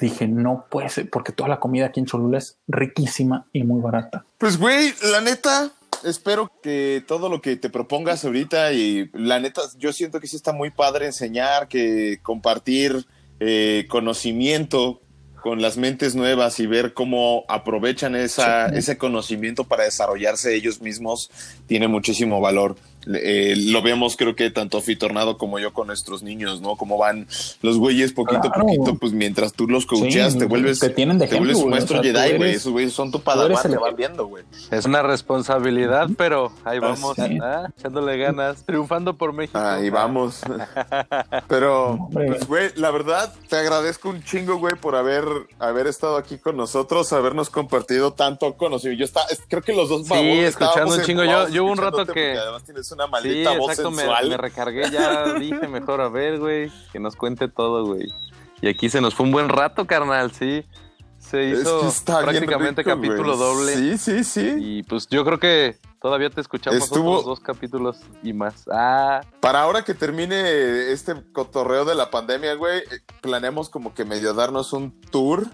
dije, no puede ser, porque toda la comida aquí en Cholula es riquísima y muy barata. Pues, güey, la neta, espero que todo lo que te propongas ahorita y la neta, yo siento que sí está muy padre enseñar, que compartir eh, conocimiento con las mentes nuevas y ver cómo aprovechan esa, ese conocimiento para desarrollarse ellos mismos tiene muchísimo valor. Eh, lo vemos creo que tanto Fitornado como yo con nuestros niños, ¿no? Como van los güeyes poquito a poquito, pues mientras tú los coacheas, te vuelves, te tienen de ejemplo, vuelves un maestro Jedi, güey. Esos güeyes son tu padawan, te van viendo, güey. Es una responsabilidad, pero ahí vamos, ¿ah? echándole ganas, triunfando por México. Ahí vamos. pero, pues, güey, la verdad, te agradezco un chingo, güey, por haber, haber estado aquí con nosotros, habernos compartido tanto conocimiento. Yo está, creo que los dos Sí, escuchando un chingo. Yo, yo hubo un rato que... Además tienes una maldita voz sensual. Me, recargué ya, dije mejor a ver, güey, que nos cuente todo, güey. Y aquí se nos fue un buen rato, carnal, sí. Se hizo prácticamente capítulo doble. Sí, sí, sí. Y pues yo creo que todavía te escuchamos Estuvo... otros dos capítulos y más. Ah. Para ahora que termine este cotorreo de la pandemia, güey, planeamos como que medio darnos un tour.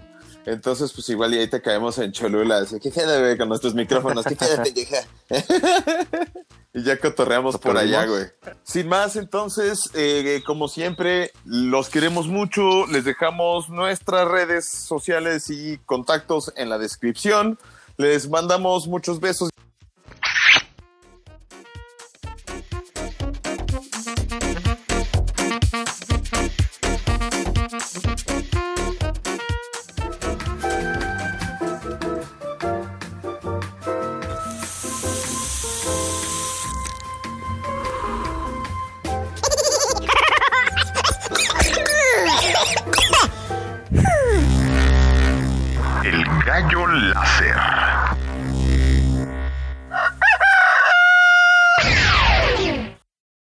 Entonces, pues igual y ahí te caemos en Cholula. Así que quédate con nuestros micrófonos. Que quédate, pendeja. Y ya cotorreamos por allá, güey. Sin más, entonces, eh, como siempre, los queremos mucho. Les dejamos nuestras redes sociales y contactos en la descripción. Les mandamos muchos besos.